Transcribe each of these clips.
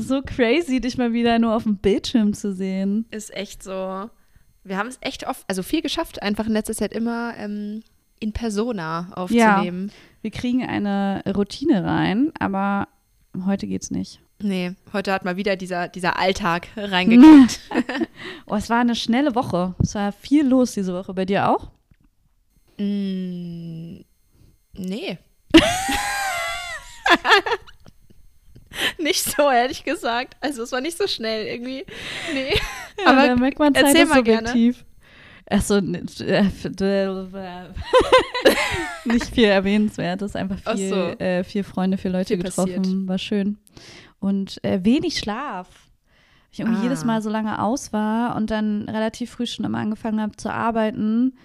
So crazy, dich mal wieder nur auf dem Bildschirm zu sehen. Ist echt so. Wir haben es echt oft, also viel geschafft, einfach in letzter Zeit immer ähm, in Persona aufzunehmen. Ja, wir kriegen eine Routine rein, aber heute geht's nicht. Nee, heute hat mal wieder dieser, dieser Alltag reingekickt. oh, es war eine schnelle Woche. Es war viel los diese Woche. Bei dir auch? Mm, nee. nicht so, ehrlich gesagt. Also es war nicht so schnell irgendwie. Nee. Ja, Aber da merkt man Zeit erzähl mal subjektiv. gerne. Achso, äh, nicht viel erwähnenswertes, einfach viel, so. äh, viel Freunde, viele Leute viel getroffen, passiert. war schön. Und äh, wenig Schlaf. Ich irgendwie ah. jedes Mal so lange aus war und dann relativ früh schon immer angefangen habe zu arbeiten.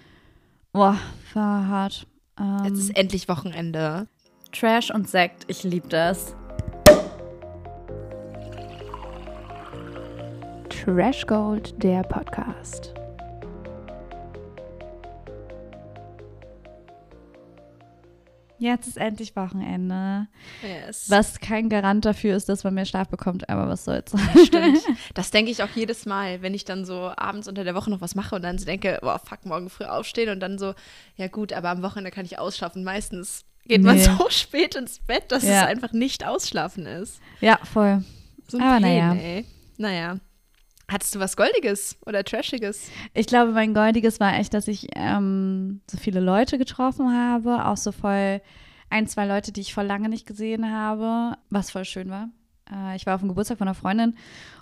Boah, war hart. Ähm, Jetzt ist endlich Wochenende. Trash und Sekt, ich liebe das. Trash Gold, der Podcast. Jetzt ist endlich Wochenende. Yes. Was kein Garant dafür ist, dass man mehr Schlaf bekommt, aber was soll's. Stimmt. Das denke ich auch jedes Mal, wenn ich dann so abends unter der Woche noch was mache und dann so denke, boah, fuck, morgen früh aufstehen und dann so, ja gut, aber am Wochenende kann ich ausschlafen. Meistens geht nee. man so spät ins Bett, dass ja. es einfach nicht ausschlafen ist. Ja, voll. So ein aber Pain, naja. Ey. Naja. Hattest du was Goldiges oder Trashiges? Ich glaube, mein Goldiges war echt, dass ich ähm, so viele Leute getroffen habe. Auch so voll ein, zwei Leute, die ich vor lange nicht gesehen habe, was voll schön war. Äh, ich war auf dem Geburtstag von einer Freundin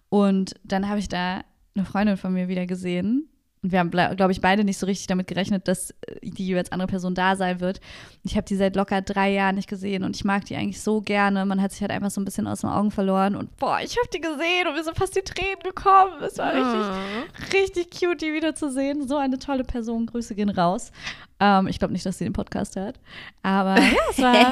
und dann habe ich da eine Freundin von mir wieder gesehen und wir haben, glaube ich, beide nicht so richtig damit gerechnet, dass äh, die jeweils andere Person da sein wird. Ich habe die seit locker drei Jahren nicht gesehen und ich mag die eigentlich so gerne. Man hat sich halt einfach so ein bisschen aus den Augen verloren und boah, ich habe die gesehen und mir sind fast die Tränen gekommen. Es war richtig, richtig cute, die wiederzusehen. So eine tolle Person. Grüße gehen raus. Ähm, ich glaube nicht, dass sie den Podcast hört. Aber ja, es war,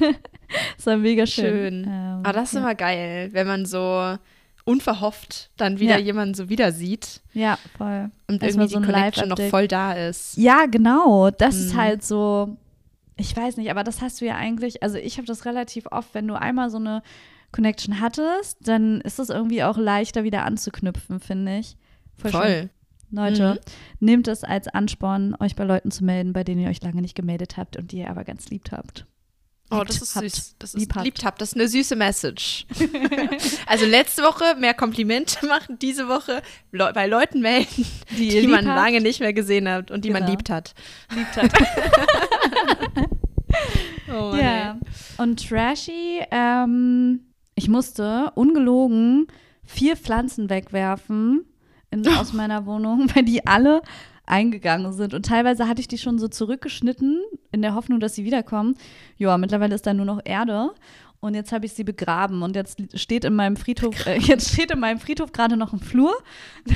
es war mega schön. schön. Ähm, Aber das ist ja. immer geil, wenn man so unverhofft dann wieder ja. jemanden so wieder sieht. Ja, voll. Und irgendwie so die Connection noch voll da ist. Ja, genau. Das mhm. ist halt so, ich weiß nicht, aber das hast du ja eigentlich, also ich habe das relativ oft, wenn du einmal so eine Connection hattest, dann ist es irgendwie auch leichter wieder anzuknüpfen, finde ich. Voll. voll. Leute, mhm. nehmt es als Ansporn, euch bei Leuten zu melden, bei denen ihr euch lange nicht gemeldet habt und die ihr aber ganz liebt habt. Oh, das ist süß. Das ist lieb liebt habt. Das ist eine süße Message. also letzte Woche mehr Komplimente machen, diese Woche Le bei Leuten melden, die, die man habt. lange nicht mehr gesehen hat und die genau. man liebt hat. Liebt hat. oh, ja. Nee. Und Trashy, ähm, ich musste ungelogen vier Pflanzen wegwerfen in, aus meiner Wohnung, weil die alle eingegangen sind. Und teilweise hatte ich die schon so zurückgeschnitten, in der Hoffnung, dass sie wiederkommen. Ja, mittlerweile ist da nur noch Erde. Und jetzt habe ich sie begraben. Und jetzt steht in meinem Friedhof, äh, jetzt steht in meinem Friedhof gerade noch ein Flur.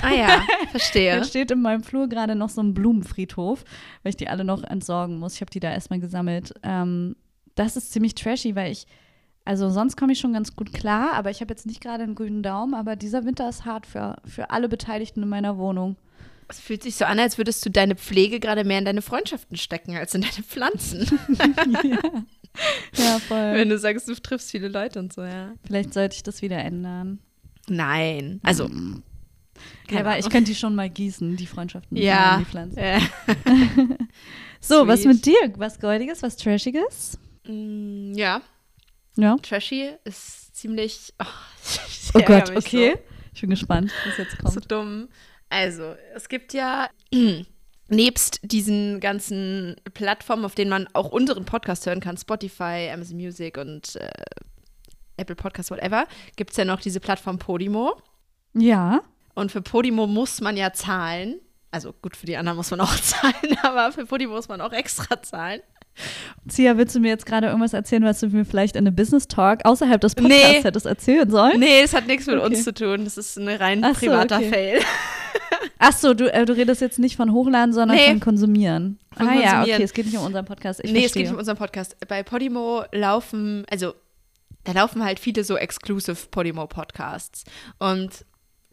Ah ja, verstehe. jetzt steht in meinem Flur gerade noch so ein Blumenfriedhof, weil ich die alle noch entsorgen muss. Ich habe die da erstmal gesammelt. Ähm, das ist ziemlich trashy, weil ich, also sonst komme ich schon ganz gut klar, aber ich habe jetzt nicht gerade einen grünen Daumen, aber dieser Winter ist hart für, für alle Beteiligten in meiner Wohnung. Es fühlt sich so an, als würdest du deine Pflege gerade mehr in deine Freundschaften stecken als in deine Pflanzen. ja. ja, voll. Wenn du sagst, du triffst viele Leute und so, ja. Vielleicht sollte ich das wieder ändern. Nein. Also. Ja, aber ich könnte die schon mal gießen, die Freundschaften. Ja. Die Pflanzen. Ja. so, Sweet. was mit dir? Was Goldiges, was Trashiges? Mm, ja. Ja. Trashy ist ziemlich. Oh, oh Gott, okay. So. Ich bin gespannt, was jetzt kommt. So dumm. Also, es gibt ja nebst diesen ganzen Plattformen, auf denen man auch unseren Podcast hören kann, Spotify, Amazon Music und äh, Apple Podcasts, whatever, gibt es ja noch diese Plattform Podimo. Ja. Und für Podimo muss man ja zahlen. Also gut, für die anderen muss man auch zahlen, aber für Podimo muss man auch extra zahlen. Zia, willst du mir jetzt gerade irgendwas erzählen, was du mir vielleicht in einem Business Talk außerhalb des Podcasts nee. hättest erzählen sollen? Nee, es hat nichts mit okay. uns zu tun. Das ist ein rein so, privater okay. Fail. Ach so, du, äh, du redest jetzt nicht von Hochladen, sondern nee. von Konsumieren. Von ah konsumieren. ja, okay, es geht nicht um unseren Podcast. Ich nee, verstehe. es geht nicht um unseren Podcast. Bei Podimo laufen, also da laufen halt viele so exclusive Podimo-Podcasts. Und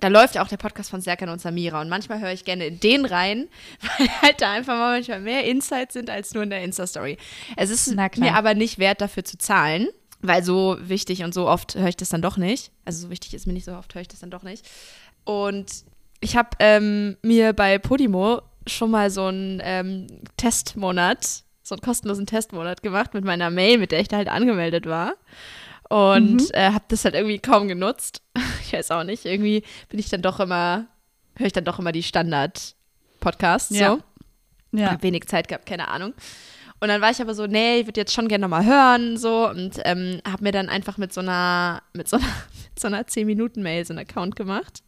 da läuft ja auch der Podcast von Serkan und Samira. Und manchmal höre ich gerne in den rein, weil halt da einfach mal manchmal mehr Insights sind als nur in der Insta-Story. Es ist mir aber nicht wert, dafür zu zahlen. Weil so wichtig und so oft höre ich das dann doch nicht. Also so wichtig ist mir nicht so oft, höre ich das dann doch nicht. Und ich habe ähm, mir bei Podimo schon mal so einen ähm, Testmonat, so einen kostenlosen Testmonat gemacht mit meiner Mail, mit der ich da halt angemeldet war. Und mhm. äh, habe das halt irgendwie kaum genutzt. Ich weiß auch nicht. Irgendwie bin ich dann doch immer, höre ich dann doch immer die Standard-Podcasts. Ja. So. Ja. Hab wenig Zeit gehabt, keine Ahnung. Und dann war ich aber so, nee, ich würde jetzt schon gerne nochmal hören, so. Und ähm, habe mir dann einfach mit so einer, mit so einer, mit so einer 10-Minuten-Mail so einen Account gemacht.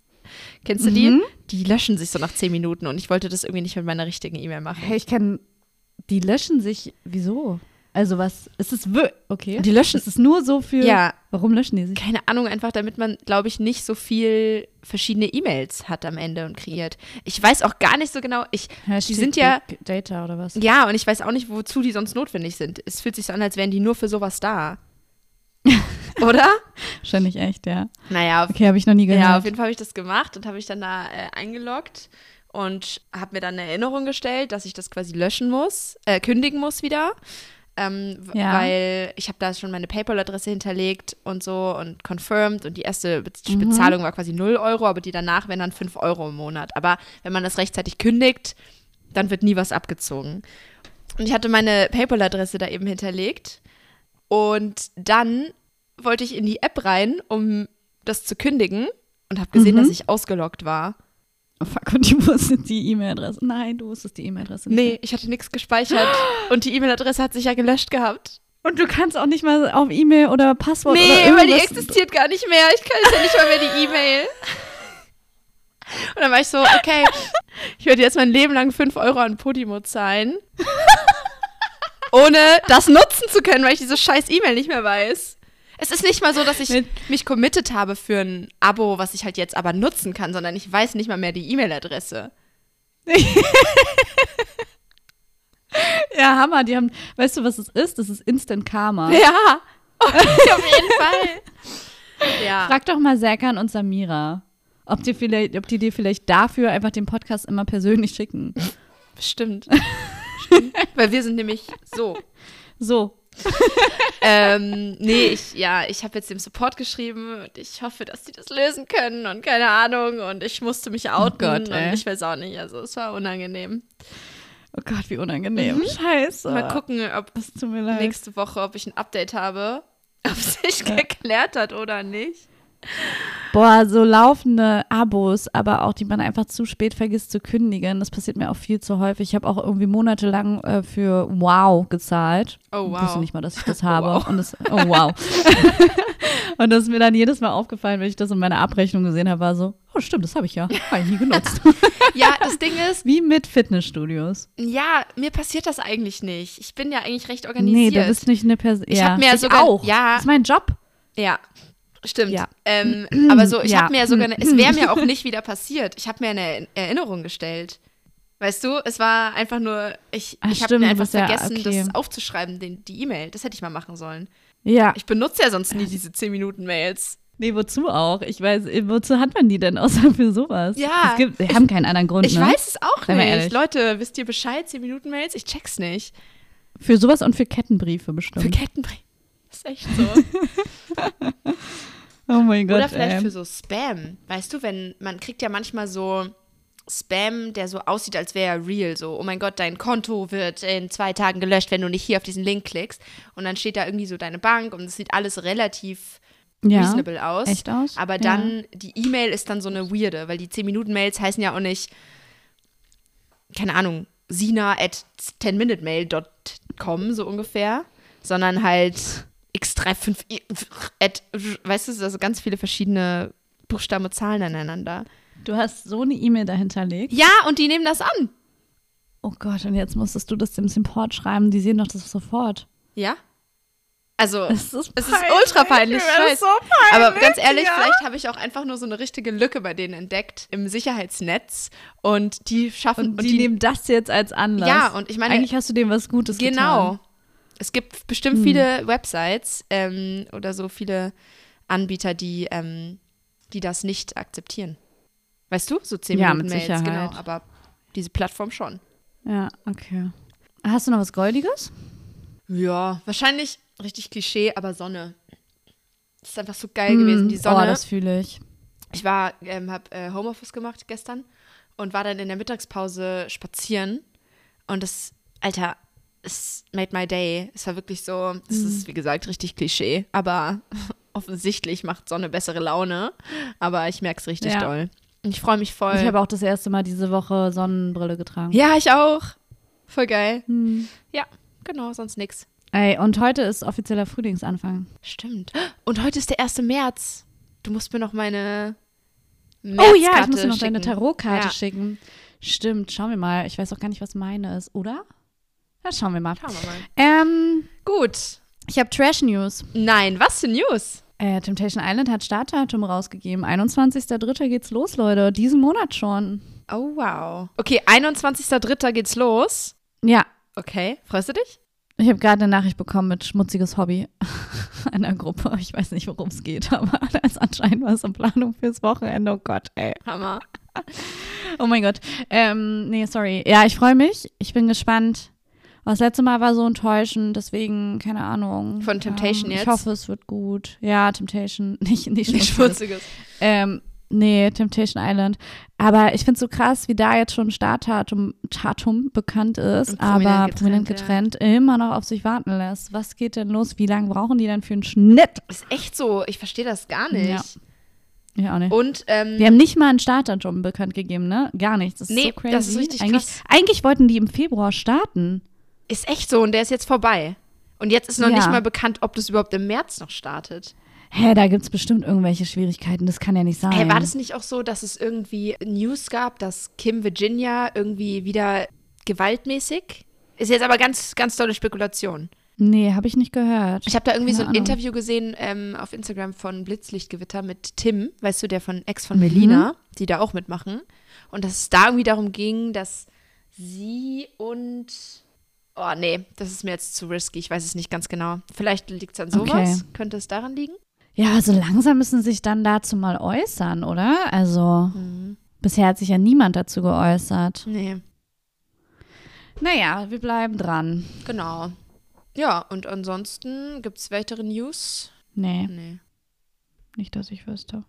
Kennst du die? Mhm. Die löschen sich so nach 10 Minuten und ich wollte das irgendwie nicht mit meiner richtigen E-Mail machen. Hey, ich kann, die löschen sich, wieso? Also was, ist es okay. Die löschen. Ist es nur so für, ja. warum löschen die sich? Keine Ahnung, einfach damit man, glaube ich, nicht so viel verschiedene E-Mails hat am Ende und kreiert. Ich weiß auch gar nicht so genau, ich, Hashtag die sind ja. Data oder was? Ja, und ich weiß auch nicht, wozu die sonst notwendig sind. Es fühlt sich so an, als wären die nur für sowas da. Oder? Wahrscheinlich echt, ja. Naja. Okay, habe ich noch nie gehört. Ja, auf jeden Fall habe ich das gemacht und habe ich dann da äh, eingeloggt und habe mir dann eine Erinnerung gestellt, dass ich das quasi löschen muss, äh, kündigen muss wieder. Ähm, ja. Weil ich habe da schon meine PayPal-Adresse hinterlegt und so und confirmed und die erste Be mhm. Bezahlung war quasi 0 Euro, aber die danach wären dann 5 Euro im Monat. Aber wenn man das rechtzeitig kündigt, dann wird nie was abgezogen. Und ich hatte meine PayPal-Adresse da eben hinterlegt und dann wollte ich in die App rein, um das zu kündigen und habe gesehen, mhm. dass ich ausgeloggt war. Oh fuck, und ich wusste die E-Mail-Adresse. Nein, du wusstest die E-Mail-Adresse nicht. Nee, ich hatte nichts gespeichert. und die E-Mail-Adresse hat sich ja gelöscht gehabt. Und du kannst auch nicht mal auf E-Mail oder Passwort nee, oder irgendwas. weil die existiert gar nicht mehr. Ich kann ja nicht mal mehr die E-Mail. Und dann war ich so, okay, ich werde jetzt mein Leben lang 5 Euro an Podimo zahlen. ohne das nutzen zu können, weil ich diese scheiß E-Mail nicht mehr weiß. Es ist nicht mal so, dass ich mich committed habe für ein Abo, was ich halt jetzt aber nutzen kann, sondern ich weiß nicht mal mehr die E-Mail-Adresse. ja, Hammer. Die haben, weißt du, was es ist? Das ist Instant Karma. Ja, okay, auf jeden Fall. Ja. Frag doch mal Serkan und Samira, ob die, vielleicht, ob die dir vielleicht dafür einfach den Podcast immer persönlich schicken. Bestimmt. Stimmt. Weil wir sind nämlich so. So ähm, nee, ich, ja, ich habe jetzt dem Support geschrieben und ich hoffe, dass die das lösen können und keine Ahnung. Und ich musste mich oh outen oh Gott, und ich weiß auch nicht. Also es war unangenehm. Oh Gott, wie unangenehm. Mhm. Scheiße. Mal gucken, ob nächste Woche, ob ich ein Update habe, ob es sich geklärt hat oder nicht. Boah, so laufende Abos, aber auch die man einfach zu spät vergisst zu kündigen. Das passiert mir auch viel zu häufig. Ich habe auch irgendwie monatelang äh, für Wow gezahlt. Oh wow. Ich wusste nicht mal, dass ich das habe. Oh, wow. Und das, oh wow. und das ist mir dann jedes Mal aufgefallen, wenn ich das in meiner Abrechnung gesehen habe, war so, oh stimmt, das habe ich ja. Habe ich nie genutzt. ja, das Ding ist. Wie mit Fitnessstudios. Ja, mir passiert das eigentlich nicht. Ich bin ja eigentlich recht organisiert. Nee, du bist nicht eine Person. Ich ja, habe mir ich sogar. Auch. Ja. Das ist mein Job. Ja, Stimmt. Ja. Ähm, aber so, ich ja. habe mir ja sogar, eine, es wäre mir auch nicht wieder passiert. Ich habe mir eine Erinnerung gestellt. Weißt du, es war einfach nur, ich, ich habe mir einfach vergessen, ja, okay. das aufzuschreiben, den, die E-Mail. Das hätte ich mal machen sollen. Ja. Ich benutze ja sonst nie diese 10-Minuten-Mails. Nee, wozu auch? Ich weiß, wozu hat man die denn außer für sowas? Ja. Es gibt, wir haben keinen anderen Grund. Ich ne? weiß es auch nicht. Leute, wisst ihr Bescheid? 10-Minuten-Mails? Ich check's nicht. Für sowas und für Kettenbriefe bestimmt. Für Kettenbriefe. Das ist echt so. Oh mein Gott. Oder vielleicht ey. für so Spam. Weißt du, wenn man kriegt ja manchmal so Spam, der so aussieht, als wäre er real. So, oh mein Gott, dein Konto wird in zwei Tagen gelöscht, wenn du nicht hier auf diesen Link klickst. Und dann steht da irgendwie so deine Bank und es sieht alles relativ ja, reasonable aus. Echt aus? Aber dann, ja. die E-Mail ist dann so eine weirde, weil die 10-Minuten-Mails heißen ja auch nicht, keine Ahnung, sina at 10minutemail.com so ungefähr, sondern halt X35, weißt du, also ganz viele verschiedene Buchstaben und Zahlen aneinander. Du hast so eine E-Mail dahinterlegt? Ja, und die nehmen das an. Oh Gott, und jetzt musstest du das dem Support schreiben, die sehen doch das sofort. Ja? Also, es ist, es ist ultra peinlich. Ich so peinlich Aber ganz ehrlich, ja. vielleicht habe ich auch einfach nur so eine richtige Lücke bei denen entdeckt im Sicherheitsnetz und die schaffen. Und die, und die nehmen das jetzt als Anlass. Ja, und ich meine. Eigentlich hast du dem was Gutes genau. getan. Genau. Es gibt bestimmt hm. viele Websites ähm, oder so viele Anbieter, die, ähm, die das nicht akzeptieren. Weißt du? So 10 ja, Minuten mit Sicherheit. genau, aber diese Plattform schon. Ja, okay. Hast du noch was Goldiges? Ja, wahrscheinlich richtig Klischee, aber Sonne. Das ist einfach so geil gewesen, die Sonne. Oh, das fühle ich. ich war, ähm, habe äh, Homeoffice gemacht gestern und war dann in der Mittagspause spazieren. Und das, Alter, es made my day. Es war wirklich so, es ist wie gesagt richtig Klischee, aber offensichtlich macht Sonne bessere Laune. Aber ich merke es richtig Ja. doll. Und Ich freue mich voll. Ich habe auch das erste Mal diese Woche Sonnenbrille getragen. ja, ich auch. Voll geil. Hm. Ja, genau, sonst nix. Ey, und heute ist offizieller Frühlingsanfang. Stimmt. Und heute ist der 1. März. Du musst mir noch meine Oh ja, ich muss dir noch deine schicken. Tarotkarte Ja. schicken. Stimmt, schauen wir mal. Ich weiß auch gar nicht, was meine ist, oder? Ja, schauen wir mal. Schauen wir mal. Ähm, Gut. ich habe Trash News. Nein, was für News? Äh, Temptation Island hat Startdatum rausgegeben. 21.03. geht's los, Leute. Diesen Monat schon. Oh, wow. Okay, 21.03. geht's los. Ja, Okay, freust du dich? ich habe gerade eine Nachricht bekommen mit schmutziges Hobby einer Gruppe. Ich weiß nicht, worum es geht, aber da ist anscheinend was in Planung fürs Wochenende. Oh Gott, ey. Hammer. Oh mein Gott. Ähm, nee, sorry. Ja, ich freue mich. Ich bin gespannt. Das letzte Mal war so enttäuschend, deswegen, keine Ahnung. Von Temptation ähm, jetzt? Ich hoffe, es wird gut. Ja, Temptation. Nicht, nicht Nicht schmutziges. Ähm, nee, Temptation Island. Aber ich finde es so krass, wie da jetzt schon Startdatum Datum bekannt ist, prominent aber getrennt, prominent getrennt, immer noch auf sich warten lässt. Was geht denn los? Wie lange brauchen die denn für einen Schnitt? Ist echt so. Ich verstehe das gar nicht. Ja. Ja, auch nicht. Und, ähm, Die haben nicht mal ein Startdatum bekannt gegeben, ne? Gar nichts. Das ist Nee, so crazy. das ist richtig eigentlich, krass. Eigentlich wollten die im Februar starten. Ist echt so. Und der ist jetzt vorbei. Und jetzt ist noch Ja. nicht mal bekannt, ob das überhaupt im März noch startet. Hä, da gibt es bestimmt irgendwelche Schwierigkeiten. Das kann ja nicht sein. Hey, war das nicht auch so, dass es irgendwie News gab, dass Kim Virginia irgendwie wieder gewaltmäßig? Ist jetzt aber ganz, ganz tolle Spekulation. Nee, habe ich nicht gehört. Ich habe da irgendwie Keine so ein Ahnung. Interview gesehen ähm, auf Instagram von Blitzlichtgewitter mit Tim, weißt du, der von Ex von Mhm. Melina, die da auch mitmachen. Und dass es da irgendwie darum ging, dass sie und. Oh, nee, das ist mir jetzt zu risky. Ich weiß es nicht ganz genau. Vielleicht liegt es an sowas. Okay. Könnte es daran liegen? Ja, so langsam müssen sie sich dann dazu mal äußern, oder? Also, Mhm. bisher hat sich ja niemand dazu geäußert. Nee, Naja, wir bleiben dran. genau. Ja, und ansonsten gibt es weitere News? Nee, Nee, nicht, dass ich wüsste.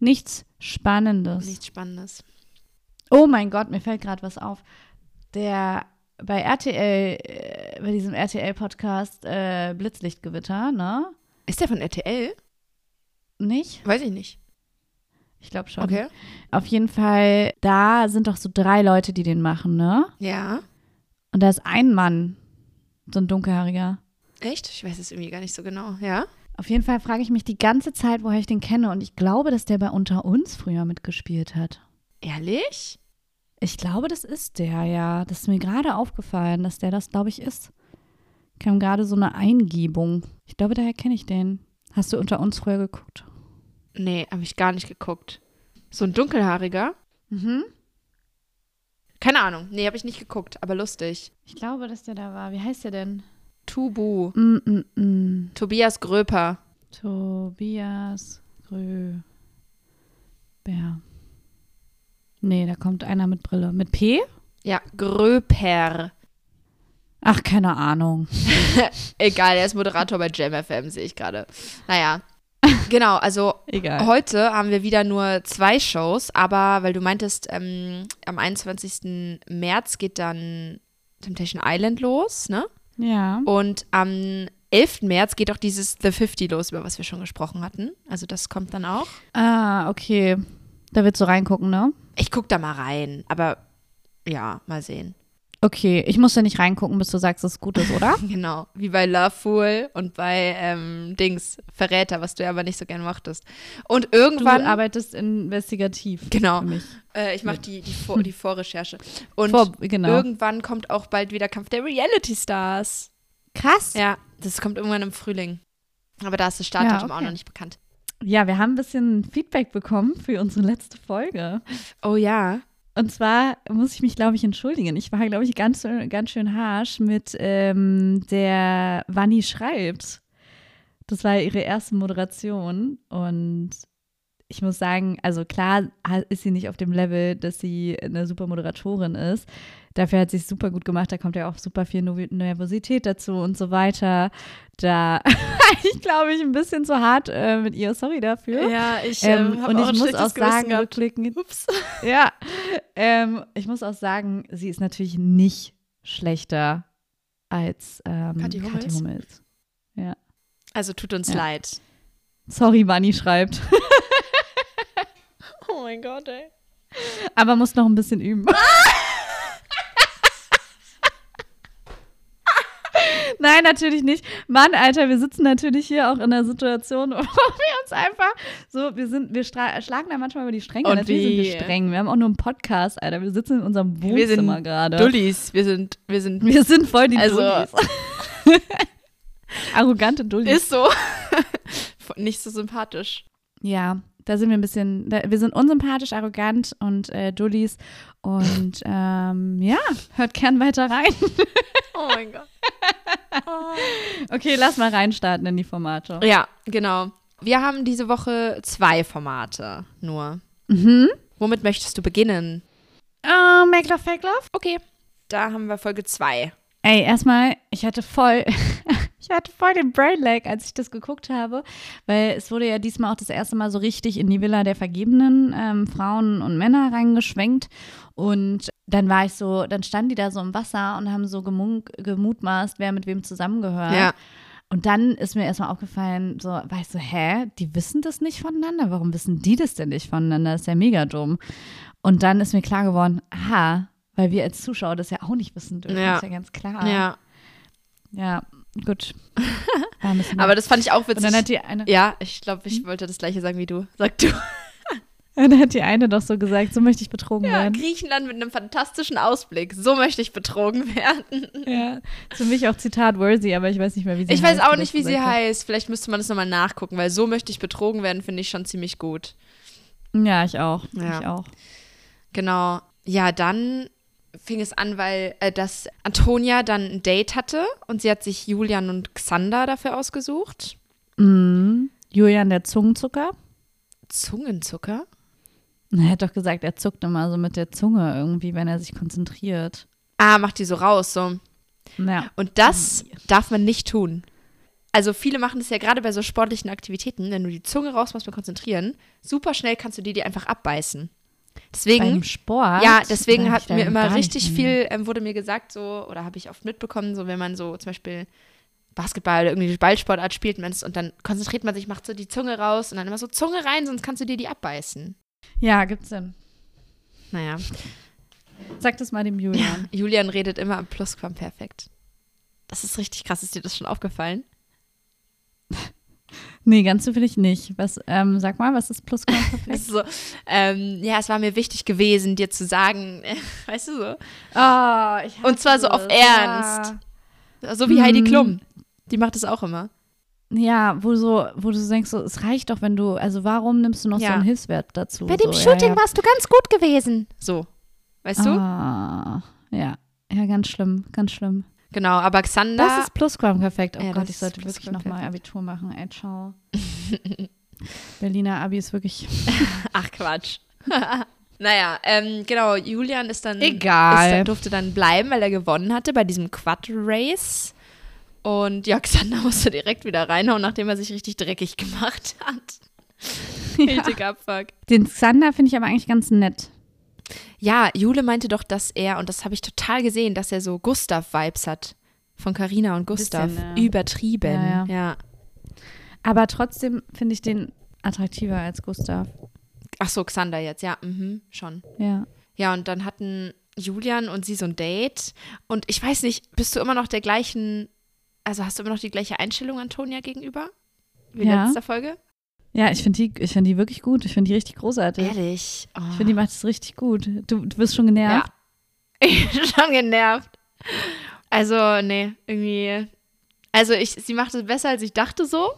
Nichts Spannendes. nichts Spannendes. Oh mein Gott, mir fällt gerade was auf. Der bei RTL, äh, bei diesem RTL-Podcast äh, Blitzlichtgewitter, ne? Ist der von RTL? Nicht? Weiß ich nicht. Ich glaube schon. Okay. Auf jeden Fall, da sind doch so drei Leute, die den machen, ne? Ja. Und da ist ein Mann, so ein dunkelhaariger. Echt? Ich weiß es irgendwie gar nicht so genau. Ja? Auf jeden Fall frage ich mich die ganze Zeit, woher ich den kenne. Und ich glaube, dass der bei Unter uns früher mitgespielt hat. Ehrlich? Ich glaube, das ist der, ja. Das ist mir gerade aufgefallen, dass der das, glaube ich, ist. Kam gerade so eine Eingebung. Ich glaube, daher kenne ich den. Hast du Unter uns früher geguckt? Nee, habe ich gar nicht geguckt. So ein dunkelhaariger? Mhm. Keine Ahnung. Nee, habe ich nicht geguckt, aber lustig. Ich glaube, dass der da war. Wie heißt der denn? Tubu. Mm -mm -mm. Tobias Gröper. Tobias Gröber. Nee, da kommt einer mit Brille. Mit P? Ja, Gröper. Ach, keine Ahnung. Egal, er ist Moderator bei Jam FM, sehe ich gerade. Naja. Genau, also Egal. heute haben wir wieder nur zwei Shows, aber weil du meintest, ähm, am 21. März geht dann Temptation Island los, ne? Ja. Und am 11. März geht auch dieses The 50 los, über was wir schon gesprochen hatten. Also das kommt dann auch. Ah, okay. Da willst du reingucken, ne? Ich guck da mal rein, aber ja, mal sehen. Okay, ich muss ja nicht reingucken, bis du sagst, dass es gut ist, oder? Genau, wie bei Love Fool und bei ähm, Dings, Verräter, was du ja aber nicht so gern mochtest. Und Du irgendwann, arbeitest investigativ. genau, äh, ich mache die, die, Vor die Vorrecherche. Und Vor, genau. irgendwann kommt auch bald wieder Kampf der Reality Stars. Krass. Ja. Das kommt irgendwann im Frühling. Aber da ist das Startdatum Ja, auch okay. noch nicht bekannt. Wir haben ein bisschen Feedback bekommen für unsere letzte Folge. Oh ja. Und zwar muss ich mich, glaube ich, entschuldigen. Ich war, glaube ich, ganz, ganz schön harsh mit ähm, der Wanni schreibt. Das war ihre erste Moderation und ich muss sagen, also klar ist sie nicht auf dem Level, dass sie eine super Moderatorin ist. Dafür hat sie es super gut gemacht. Da kommt ja auch super viel Nervosität dazu und so weiter. Da ich glaube ich ein bisschen zu hart äh, mit ihr. Sorry dafür. Ja, ich ähm, ähm und ich muss auch sagen, rückblickend. Ups. Ja, ähm, ich muss auch sagen, sie ist natürlich nicht schlechter als ähm, Kathi Hummels. Kathi Hummels. Ja. Also tut uns ja. leid. Sorry, Bunny schreibt. oh mein Gott, ey. Aber muss noch ein bisschen üben. Nein, natürlich nicht. Mann, Alter, wir sitzen natürlich hier auch in einer Situation, wo wir uns einfach so, wir sind, wir schlagen da manchmal über die Stränge. Und natürlich sind wir streng. Wir haben auch nur einen Podcast, Alter. Wir sitzen in unserem Wohnzimmer gerade. Dullis. Wir sind, wir sind. Wir sind voll die also, Dullis. Arrogante Dullis. Ist so. Nicht so sympathisch. Ja, da sind wir ein bisschen, da, wir sind unsympathisch, arrogant und äh, Dullis. Und ähm, ja, hört gern weiter rein. oh mein Gott. Okay, lass mal reinstarten in die Formate. Ja, genau. Wir haben diese Woche zwei Formate nur. Mhm. Womit möchtest du beginnen? Uh, Make Love, Fake Love? Okay. Da haben wir Folge zwei. Ey, erstmal, ich hatte voll, ich hatte voll den Brain Lag, als ich das geguckt habe, weil es wurde ja diesmal auch das erste Mal so richtig in die Villa der vergebenen ähm, Frauen und Männer reingeschwenkt. Und dann war ich so, dann standen die da so im Wasser und haben so gemutmaßt, wer mit wem zusammengehört. Ja. Und dann ist mir erstmal aufgefallen, so, ich so, hä, die wissen das nicht voneinander? Warum wissen die das denn nicht voneinander? Das ist ja mega dumm. Und dann ist mir klar geworden, aha, weil wir als Zuschauer das ja auch nicht wissen dürfen. Ja. Das ist ja ganz klar. Ja. Ja, gut. Aber das fand ich auch witzig. Und dann hat die eine. Ja, ich glaube, ich hm? wollte das gleiche sagen wie du. Sag du. Und dann hat die eine doch so gesagt, so möchte ich betrogen ja, werden. Griechenland mit einem fantastischen Ausblick. So möchte ich betrogen werden. Ja, für mich auch Zitat worthy, aber ich weiß nicht mehr, wie sie ich heißt. Ich weiß auch nicht, wie sie hat. heißt. Vielleicht müsste man das nochmal nachgucken, weil so möchte ich betrogen werden, finde ich schon ziemlich gut. Ja, ich auch. Ja. Ich auch. Genau. Ja, dann fing es an, weil äh, dass Antonia dann ein Date hatte und sie hat sich Julian und Xander dafür ausgesucht. Mhm. Julian der Zungenzucker. Zungenzucker? Er hat doch gesagt, er zuckt immer so mit der Zunge irgendwie, wenn er sich konzentriert. Ah, macht die so raus, so. Ja. Und das darf man nicht tun. Also viele machen das ja gerade bei so sportlichen Aktivitäten, wenn du die Zunge rausmachst beim Konzentrieren, super schnell kannst du dir die einfach abbeißen. Deswegen, Beim Sport? Ja, deswegen hat mir immer richtig viel, ähm, wurde mir gesagt, so, oder habe ich oft mitbekommen, so wenn man so zum Beispiel Basketball oder irgendwie Ballsportart spielt und dann konzentriert man sich, macht so die Zunge raus und dann immer so Zunge rein, sonst kannst du dir die abbeißen. Ja, gibt's Sinn. Naja. Sag das mal dem Julian. Ja, Julian redet immer am Plusquamperfekt. Das ist richtig krass. Ist dir das schon aufgefallen? Nee, ganz so ich nicht. Was, ähm, sag mal, was ist Plusquamperfekt? so, ähm, ja, es war mir wichtig gewesen, dir zu sagen, weißt du so? Oh, Und zwar so auf Ernst. Ja. So wie Heidi mhm. Klum. Die macht es auch immer. Ja, wo, so, wo du denkst, so, es reicht doch, wenn du, also warum nimmst du noch ja. so einen Hilfswert dazu? Bei dem so, Shooting ja, warst du ganz gut gewesen. So, weißt du? Ah, ja, ja, ganz schlimm, ganz schlimm. Genau, aber Xander. Das ist Plusquamperfekt. Oh ja, Gott, ich sollte wirklich nochmal Abitur machen. Ey, ciao. Berliner Abi ist wirklich. Ach, Quatsch. naja, ähm, genau, Julian ist dann. Egal. Ist dann, durfte dann bleiben, weil er gewonnen hatte bei diesem Quad-Race. Und ja, Xander musste direkt wieder reinhauen, nachdem er sich richtig dreckig gemacht hat. Richtig ja. Abfuck. Den Xander finde ich aber eigentlich ganz nett. Ja, Jule meinte doch, dass er, und das habe ich total gesehen, dass er so Gustav-Vibes hat. Von Carina und Gustav. Bisschen, ja. Übertrieben. Ja, ja. Aber trotzdem finde ich den attraktiver als Gustav. Ach so, Xander jetzt, ja, mhm, schon. Ja. Ja, und dann hatten Julian und sie so ein Date. Und ich weiß nicht, bist du immer noch der gleichen also hast du immer noch die gleiche Einstellung Antonia gegenüber? Wie ja. letzter Folge? Ja, ich finde die, find die wirklich gut. Ich finde die richtig großartig. Ehrlich? Oh. Ich finde, die macht es richtig gut. Du, du bist schon genervt? Ja. Ich bin schon genervt. Also, nee, irgendwie. Also, ich, sie macht es besser, als ich dachte so.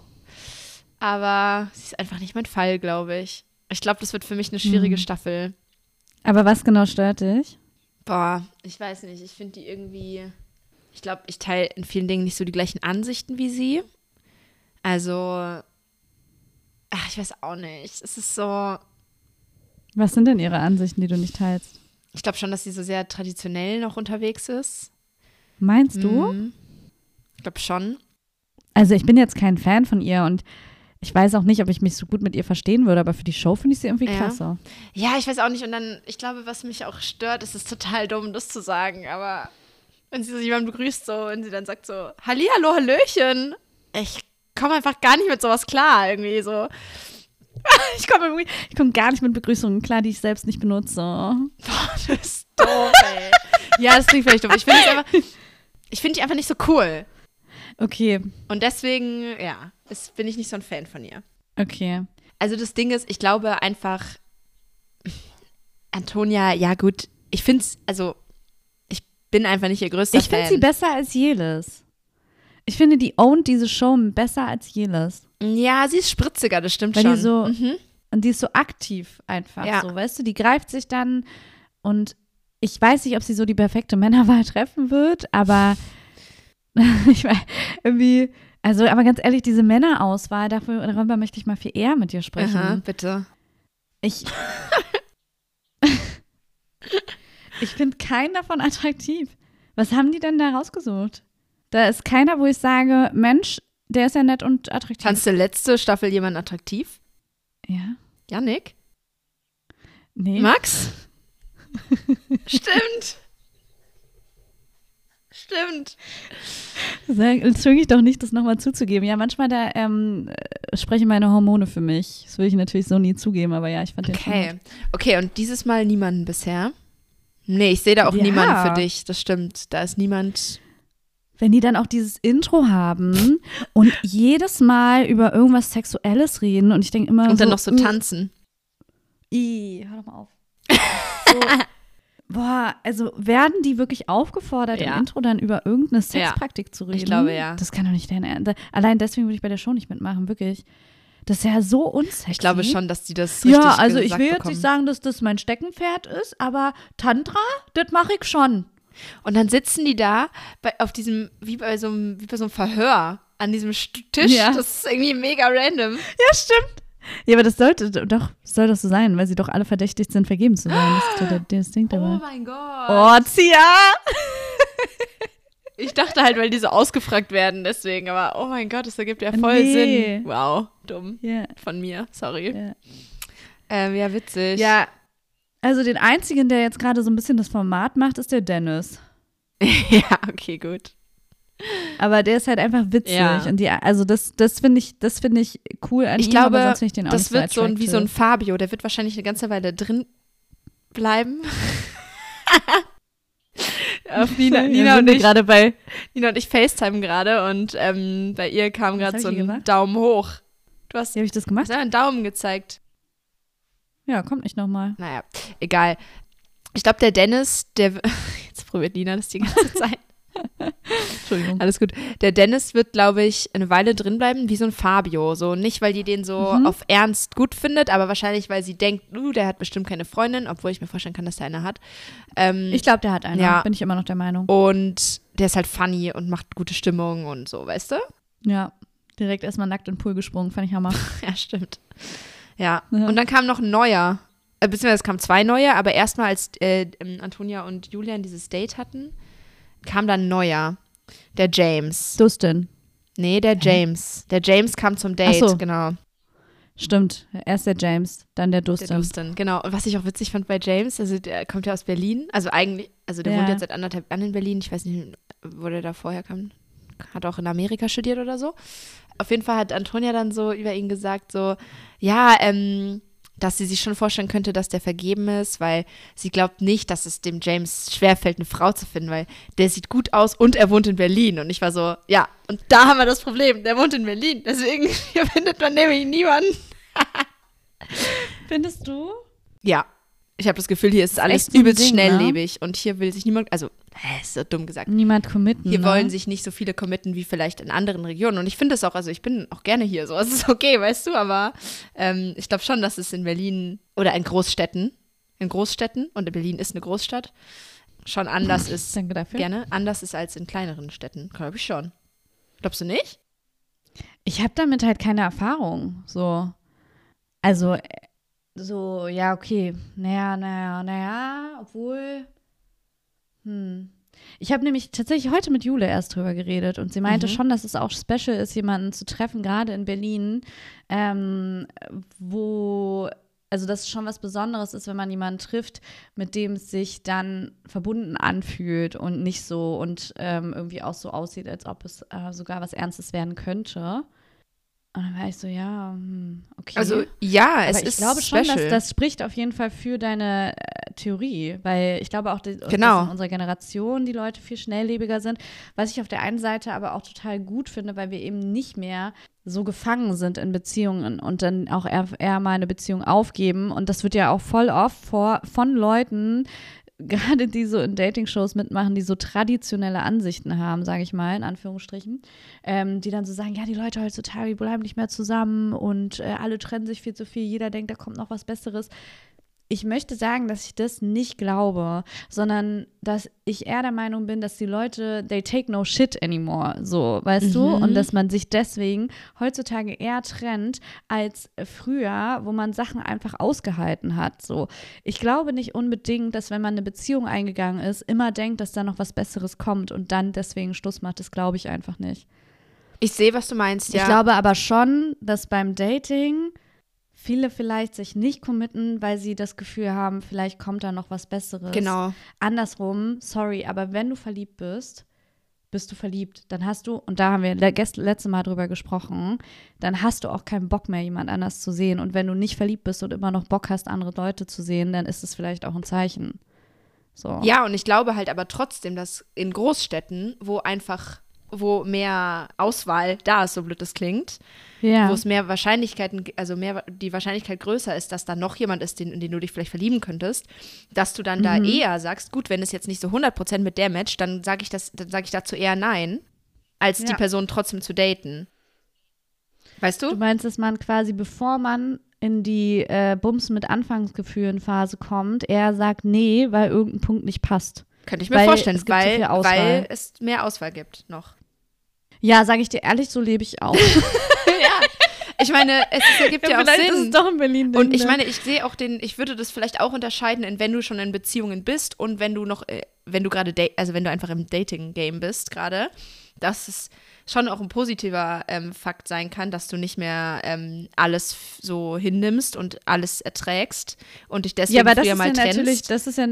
Aber sie ist einfach nicht mein Fall, glaube ich. Ich glaube, das wird für mich eine schwierige hm. Staffel. Aber was genau stört dich? Boah, ich weiß nicht. Ich finde die irgendwie. Ich glaube, ich teile in vielen Dingen nicht so die gleichen Ansichten wie sie. Also, ach, ich weiß auch nicht. Es ist so, Was sind denn ihre Ansichten, die du nicht teilst? ich glaube schon, dass sie so sehr traditionell noch unterwegs ist. Meinst du? Mhm. Ich glaube schon. Also ich bin jetzt kein Fan von ihr und ich weiß auch nicht, ob ich mich so gut mit ihr verstehen würde, aber für die Show finde ich sie irgendwie Ja. klasse. Ja, ich weiß auch nicht. Und dann, ich glaube, was mich auch stört, ist es total dumm, das zu sagen. Aber wenn sie so jemanden begrüßt, so, wenn sie dann sagt so, Hallihallo, Hallöchen. Ich komme einfach gar nicht mit sowas klar, irgendwie so. Ich komme ich komme gar nicht mit Begrüßungen klar, die ich selbst nicht benutze. Boah, du bist doof, ey. ja, das klingt vielleicht doof. Ich finde einfach, ich finde die einfach nicht so cool. Okay, Und deswegen, ja, ist, bin ich nicht so ein Fan von ihr. okay. Also das Ding ist, ich glaube einfach, Antonia, ja gut, ich finde es, also ich bin einfach nicht ihr größter Ich finde Fan. sie besser als Jelis. Ich finde, die ownt diese Show besser als Jelis. Ja, sie ist spritziger, das stimmt Weil schon. die so- mhm. Und die ist so aktiv einfach Ja. so, weißt du? Die greift sich dann und ich weiß nicht, ob sie so die perfekte Männerwahl treffen wird, aber ich weiß, irgendwie, also aber ganz ehrlich, diese Männerauswahl, dafür, darüber möchte ich mal viel eher mit dir sprechen. Aha, bitte. Ich, ich finde keinen davon attraktiv. Was haben die denn da rausgesucht? Da ist keiner, wo ich sage, Mensch, der ist ja nett und attraktiv. Fandst du letzte Staffel jemanden attraktiv? ja? Janik? Nee. Max? Stimmt. Stimmt. Zwinge ich doch nicht, das nochmal zuzugeben. Ja, manchmal da ähm, äh, sprechen meine Hormone für mich. Das will ich natürlich so nie zugeben, aber ja, ich fand den schon Okay. Okay, und dieses Mal niemanden bisher? Nee, ich sehe da auch Ja. niemanden für dich. Das stimmt. Da ist niemand. Wenn die dann auch dieses Intro haben und jedes Mal über irgendwas Sexuelles reden und ich denke immer Und dann so, noch so mm, tanzen. I, hör doch mal auf. So, boah, also werden die wirklich aufgefordert, Ja. im Intro dann über irgendeine Sexpraktik zu reden? Ich glaube, ja. Das kann doch nicht dein Ernst. Allein deswegen würde ich bei der Show nicht mitmachen, wirklich. Das ist ja so unsexy. Ich glaube schon, dass die das richtig Ja, also ich will jetzt bekommen. nicht sagen, dass das mein Steckenpferd ist, aber Tantra, das mache ich schon. Und dann sitzen die da bei, auf diesem, wie bei so einem, wie bei so einem Verhör an diesem Tisch. Ja. Das ist irgendwie mega random. Ja, stimmt. Ja, aber das sollte doch, soll das so sein, weil sie doch alle verdächtigt sind, vergeben zu sein. Das ist doch der, der Instinkt Oh dabei. mein Gott. Oh, Zia! Ich dachte halt, weil die so ausgefragt werden, deswegen. Aber oh mein Gott, das ergibt ja voll Nee. Sinn. Wow, dumm Ja, von mir. Sorry. ja. Ähm, ja, witzig. ja, also den einzigen, der jetzt gerade so ein bisschen das Format macht, ist der Dennis. ja, okay, gut. Aber der ist halt einfach witzig. Ja. Und die, also das, das finde ich, das finde ich cool an Ich ihm, glaube, aber sonst ich den auch Das nicht wird so ein, wie so ein. Fabio. Der wird wahrscheinlich eine ganze Weile drin bleiben. Auf Nina, Ja, Nina, und ich, gerade bei. Nina und ich FaceTime gerade und ähm, bei ihr kam gerade so ein? Daumen hoch. Du hast Wie habe ich das hast gemacht? einen Daumen gezeigt. Ja, kommt nicht nochmal. Naja, egal. Ich glaube, der Dennis, der. Jetzt probiert Nina das die ganze Zeit. Entschuldigung. Alles gut. Der Dennis wird, glaube ich, eine Weile drin bleiben, wie so ein Fabio. So nicht, weil die den so Mhm. auf Ernst gut findet, aber wahrscheinlich, weil sie denkt, uh, der hat bestimmt keine Freundin, obwohl ich mir vorstellen kann, dass der eine hat. Ähm, Ich glaube, der hat einen. Ja. Bin ich immer noch der Meinung. und der ist halt funny und macht gute Stimmung und so, weißt du? Ja. Direkt erstmal nackt in den Pool gesprungen, fand ich Hammer. Ja, stimmt. Ja. Ja. Und dann kam noch ein neuer. Äh, beziehungsweise es kamen zwei neue, aber erstmal, als äh, ähm, Antonia und Julian dieses Date hatten, kam dann ein neuer. Der James. Dustin. Nee, der James. Der James kam zum Date, so. genau. Stimmt. Erst der James, dann der Der Dustin. Dustin, genau. Und was ich auch witzig fand bei James, also der kommt ja aus Berlin. Also eigentlich, also der Ja. wohnt jetzt seit anderthalb Jahren in Berlin. Ich weiß nicht, wo der da vorher kam. Hat auch in Amerika studiert oder so. Auf jeden Fall hat Antonia dann so über ihn gesagt, so, ja, ähm, dass sie sich schon vorstellen könnte, dass der vergeben ist, weil sie glaubt nicht, dass es dem James schwerfällt, eine Frau zu finden, weil der sieht gut aus und er wohnt in Berlin. Und ich war so, ja, und da haben wir das Problem, der wohnt in Berlin. Deswegen hier findet man nämlich niemanden. Findest du? Ja. Ich habe das Gefühl, hier ist alles übelst Ding, schnelllebig und hier will sich niemand, also, hä, ist so dumm gesagt. Niemand committen. Hier ne? wollen sich nicht so viele committen wie vielleicht in anderen Regionen. Und ich finde es auch, also ich bin auch gerne hier so. Es ist okay, weißt du, aber ähm, ich glaube schon, dass es in Berlin oder in Großstädten, in Großstädten, und Berlin ist eine Großstadt, schon anders ist. Danke dafür. Gerne, anders ist als in kleineren Städten. Glaube ich schon. Glaubst du nicht? Ich habe damit halt keine Erfahrung. So. Also, äh, so, ja, okay. Naja, naja, naja, obwohl. Hm. Ich habe nämlich tatsächlich heute mit Jule erst drüber geredet und sie meinte Mhm. schon, dass es auch special ist, jemanden zu treffen, gerade in Berlin, ähm, wo, also dass es schon was Besonderes ist, wenn man jemanden trifft, mit dem es sich dann verbunden anfühlt und nicht so und ähm, irgendwie auch so aussieht, als ob es äh, sogar was Ernstes werden könnte. Und dann war ich so, ja, hm, okay. Also ja, es Aber ich ist glaube schon, special. dass das spricht auf jeden Fall für deine äh, Theorie, weil ich glaube auch, die, Genau. dass in unserer Generation die Leute viel schnelllebiger sind. Was ich auf der einen Seite aber auch total gut finde, weil wir eben nicht mehr so gefangen sind in Beziehungen und dann auch eher, eher mal eine Beziehung aufgeben. Und das wird ja auch voll oft vor, von Leuten, gerade die so in Dating-Shows mitmachen, die so traditionelle Ansichten haben, sage ich mal, in Anführungsstrichen, ähm, die dann so sagen, ja, die Leute heutzutage, die bleiben nicht mehr zusammen und äh, alle trennen sich viel zu viel, jeder denkt, da kommt noch was Besseres. Ich möchte sagen, dass ich das nicht glaube, sondern dass ich eher der Meinung bin, dass die Leute, they take no shit anymore, so, weißt du? Mhm. Und dass man sich deswegen heutzutage eher trennt als früher, wo man Sachen einfach ausgehalten hat, so. Ich glaube nicht unbedingt, dass wenn man eine Beziehung eingegangen ist, immer denkt, dass da noch was Besseres kommt und dann deswegen Schluss macht. Das glaube ich einfach nicht. ich sehe, was du meinst, ja. Ich glaube aber schon, dass beim Dating viele vielleicht sich nicht committen, weil sie das Gefühl haben, vielleicht kommt da noch was Besseres. genau. Andersrum, sorry, aber wenn du verliebt bist, bist du verliebt, dann hast du, und da haben wir letzte Mal drüber gesprochen, dann hast du auch keinen Bock mehr, jemand anders zu sehen. Und wenn du nicht verliebt bist und immer noch Bock hast, andere Leute zu sehen, dann ist es vielleicht auch ein Zeichen. So. Ja, und ich glaube halt aber trotzdem, dass in Großstädten, wo einfach, wo mehr Auswahl da ist, so blöd das klingt, ja. wo es mehr Wahrscheinlichkeiten, also mehr die Wahrscheinlichkeit größer ist, dass da noch jemand ist, den, in den du dich vielleicht verlieben könntest, dass du dann da Mhm. eher sagst, gut, wenn es jetzt nicht so 100% mit der matcht, dann sage ich das, dann sage ich dazu eher nein, als die Ja. Person trotzdem zu daten. Weißt Du du? meinst, dass man quasi, bevor man in die äh, Bums mit Anfangsgefühlen-Phase kommt, eher sagt, nee, weil irgendein Punkt nicht passt. Könnte ich mir Weil vorstellen, weil, weil es mehr Auswahl gibt noch. Ja, sage ich dir ehrlich, so lebe ich auch. ja. Ich meine, es ist, gibt ja, auch Sinn. doch in Berlin. Und ich meine, ich sehe auch den, ich würde das vielleicht auch unterscheiden, in wenn du schon in Beziehungen bist und wenn du noch, äh, wenn du gerade, also wenn du einfach im Dating-Game bist gerade, dass es schon auch ein positiver ähm, Fakt sein kann, dass du nicht mehr ähm, alles so hinnimmst und alles erträgst und dich deswegen ja, aber das früher ist mal ja trennst. natürlich, das ist ja,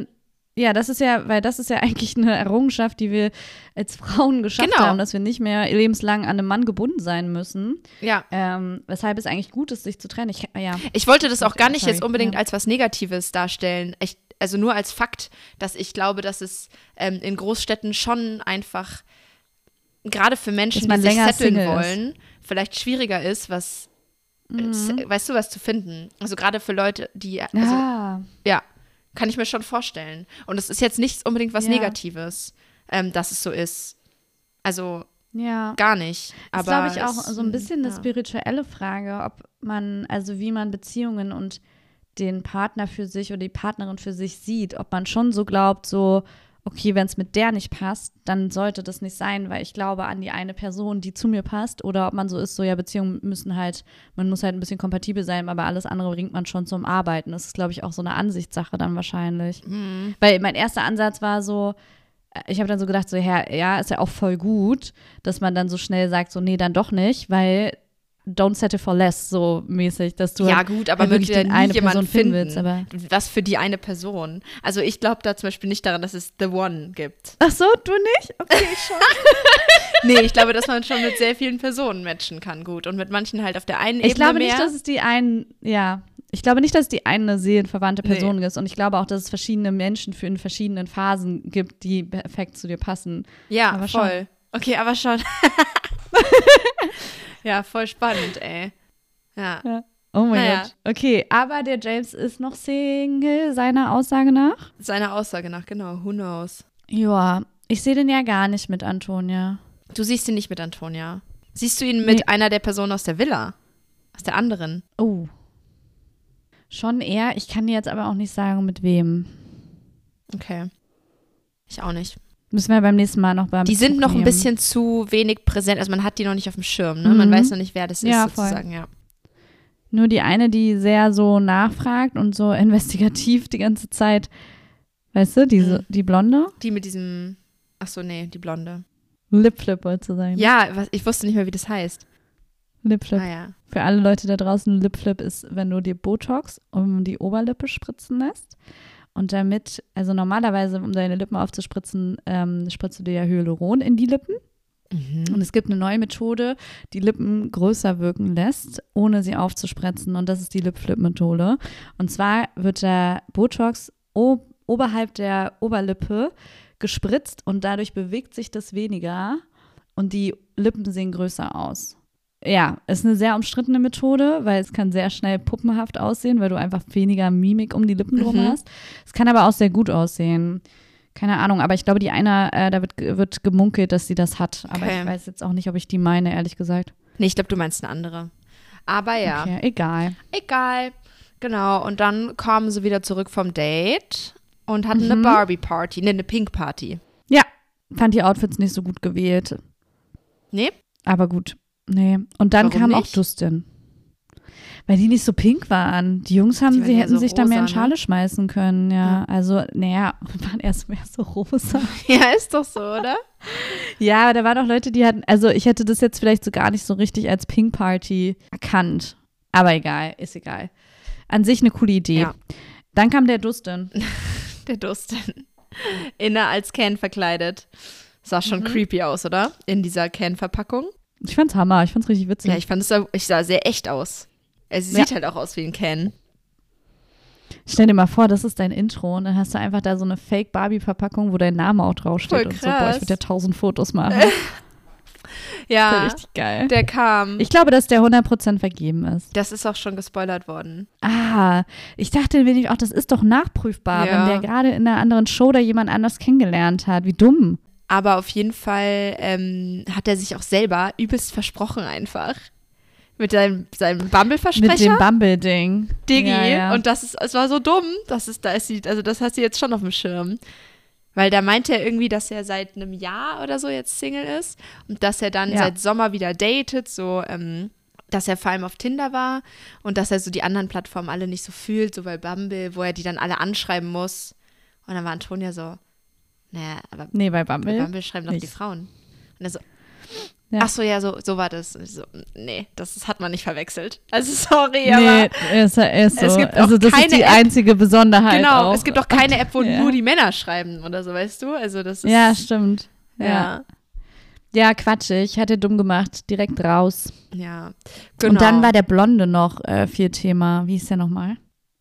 ja, das ist ja, weil das ist ja eigentlich eine Errungenschaft, die wir als Frauen geschafft Genau. haben, dass wir nicht mehr lebenslang an einem Mann gebunden sein müssen. ja. Ähm, weshalb es eigentlich gut ist, sich zu trennen. Ich, ja. Ich wollte das auch gar nicht Sorry, jetzt unbedingt ja. als was Negatives darstellen. Ich, also nur als Fakt, dass ich glaube, dass es ähm, in Großstädten schon einfach gerade für Menschen, die sich setteln Single ist. wollen, vielleicht schwieriger ist, was, Mhm. äh, weißt du, was zu finden. Also gerade für Leute, die, also, ah, ja, kann ich mir schon vorstellen. Und es ist jetzt nicht unbedingt was Ja. Negatives, ähm, dass es so ist. Also ja. gar nicht. Das Aber ist, glaube ich, auch so ein bisschen eine ja. spirituelle Frage, ob man, also wie man Beziehungen und den Partner für sich oder die Partnerin für sich sieht, ob man schon so glaubt, so, okay, wenn es mit der nicht passt, dann sollte das nicht sein, weil ich glaube an die eine Person, die zu mir passt, oder ob man so ist, so ja, Beziehungen müssen halt, man muss halt ein bisschen kompatibel sein, aber alles andere bringt man schon zum Arbeiten. Das ist, glaube ich, auch so eine Ansichtssache dann wahrscheinlich. Mhm. Weil mein erster Ansatz war so, äh, ich habe dann so gedacht, so, ja, ja, ist ja auch voll gut, dass man dann so schnell sagt, so, nee, dann doch nicht, weil don't settle for less, so mäßig, dass du ja, halt gut, aber halt wirklich den eine Person finden willst, aber. was für die eine Person. Also ich glaube da zum Beispiel nicht daran, dass es The One gibt. Ach so, du nicht? Okay, schon. Nee, ich glaube, dass man schon mit sehr vielen Personen matchen kann, gut. Und mit manchen halt auf der einen Ich Ebene glaube mehr. nicht, dass es die einen, ja, ich glaube nicht, dass es die eine seelenverwandte Nee. Person ist. Und ich glaube auch, dass es verschiedene Menschen für in verschiedenen Phasen gibt, die perfekt zu dir passen. ja, aber schon. voll. Okay, aber schon. ja, voll spannend, ey. Ja. Oh mein Naja. Gott. Okay, aber der James ist noch Single, seiner Aussage nach. Seiner Aussage nach, genau. Who knows? Ja, ich sehe den ja gar nicht mit Antonia. Du siehst ihn nicht mit Antonia. Siehst du ihn mit Nee. einer der Personen aus der Villa? Aus der anderen? Oh. Schon eher. Ich kann dir jetzt aber auch nicht sagen, mit wem. Okay. Ich auch nicht. Müssen wir beim nächsten Mal noch beim Die sind noch ein bisschen zu wenig präsent. Also man hat die noch nicht auf dem Schirm, ne? Man Mhm. weiß noch nicht, wer das ist, Ja, sozusagen, ja. Nur die eine, die sehr so nachfragt und so investigativ die ganze Zeit, weißt du, diese, Mhm. die Blonde? Die mit diesem. Ach so, nee, die Blonde. Lipflip wollte zu sein. Ja, was, ich wusste nicht mehr, wie das heißt. Lipflip. Ah ja. Für alle Leute da draußen, Lipflip ist, wenn du dir Botox um die Oberlippe spritzen lässt. Und damit, also normalerweise, um deine Lippen aufzuspritzen, ähm, spritzt du dir ja Hyaluron in die Lippen. Mhm. Und es gibt eine neue Methode, die Lippen größer wirken lässt, ohne sie aufzuspritzen. Und das ist die Lip-Flip-Methode. Und zwar wird der Botox oberhalb der Oberlippe gespritzt und dadurch bewegt sich das weniger und die Lippen sehen größer aus. Ja, ist eine sehr umstrittene Methode, weil es kann sehr schnell puppenhaft aussehen, weil du einfach weniger Mimik um die Lippen drum Mhm. hast. Es kann aber auch sehr gut aussehen. Keine Ahnung, aber ich glaube, die eine, äh, da wird, wird gemunkelt, dass sie das hat. Aber Okay. ich weiß jetzt auch nicht, ob ich die meine, ehrlich gesagt. Nee, ich glaube, du meinst eine andere. Aber ja, Okay, egal. egal. Genau, und dann kamen sie wieder zurück vom Date und hatten Mhm. eine Barbie-Party, ne, eine Pink-Party. Ja, fand die Outfits nicht so gut gewählt. Nee? Aber gut, nee. Und dann Warum kam auch nicht? Justin. Weil die nicht so pink waren. Die Jungs haben, Die sie hätten so sich da mehr in rosa, ne? Schale schmeißen können, ja. Ja. Also, naja, waren erst mehr so rosa. Ja, ist doch so, oder? ja, aber da waren auch Leute, die hatten, also ich hätte das jetzt vielleicht so gar nicht so richtig als Pink Party erkannt. Aber egal, ist egal. An sich eine coole Idee. Ja. Dann kam der Dustin. Der Dustin. Inne als Can verkleidet. Sah schon Mhm. creepy aus, oder? In dieser Can-Verpackung. Ich fand's Hammer, ich fand's richtig witzig. Ja, ich fand es ich sah sehr echt aus. Es Ja. sieht halt auch aus wie ein Can. Stell dir mal vor, das ist dein Intro und dann hast du einfach da so eine Fake-Barbie-Verpackung, wo dein Name auch draufsteht Voll und so. Boah, ich würde ja tausend Fotos machen. Das Ja, wäre richtig geil. der kam. Ich glaube, dass der 100% vergeben ist. das ist auch schon gespoilert worden. Ah, ich dachte nämlich auch, das ist doch nachprüfbar, Ja. wenn der gerade in einer anderen Show da jemand anders kennengelernt hat. Wie dumm. Aber auf jeden Fall ähm, hat er sich auch selber übelst versprochen einfach. Mit seinem, seinem Mit Bumble-Versprecher. dem Bumble-Ding. Diggi. Ja, ja. Und das ist, es war so dumm, dass es da ist, sie- also das hat sie jetzt schon auf dem Schirm. Weil da meinte er irgendwie, dass er seit einem Jahr oder so jetzt Single ist und dass er dann Ja. seit Sommer wieder datet, so, ähm, dass er vor allem auf Tinder war und dass er so die anderen Plattformen alle nicht so fühlt, so bei Bumble, wo er die dann alle anschreiben muss. Und dann war Antonia so, naja, aber nee, bei bei Bumble. Bumble schreiben doch die nicht. Frauen. Und er so, Ja. ach so, ja, so, so war das. Ich so, nee, das, das hat man nicht verwechselt. Also sorry, Nee, aber ist, ist so. Es gibt also das ist die App- einzige Besonderheit genau, auch. es gibt auch keine App, wo Ja. nur die Männer schreiben oder so, weißt du? Also das ist Ja, stimmt. Ja. ja, ja, quatschig. Hat er dumm gemacht. Direkt raus. ja. Genau. Und dann war der Blonde noch äh, viel Thema. Wie hieß der nochmal?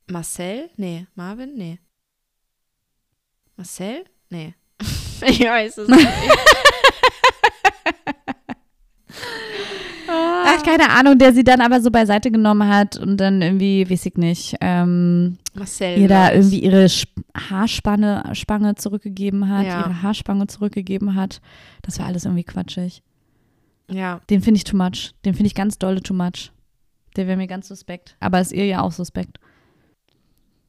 Marcel? Nee, Marvin? Nee. Marcel? Nee. ich weiß es nicht. Ach, keine Ahnung, der sie dann aber so beiseite genommen hat und dann irgendwie, weiß ich nicht, ähm, Marcel. ihr da irgendwie ihre Sp- Haarspanne Spange zurückgegeben hat, Ja. ihre Haarspange zurückgegeben hat. Das war alles irgendwie quatschig. Ja, Den finde ich too much. Den finde ich ganz dolle too much. Der wäre mir ganz suspekt. Aber ist ihr ja auch suspekt.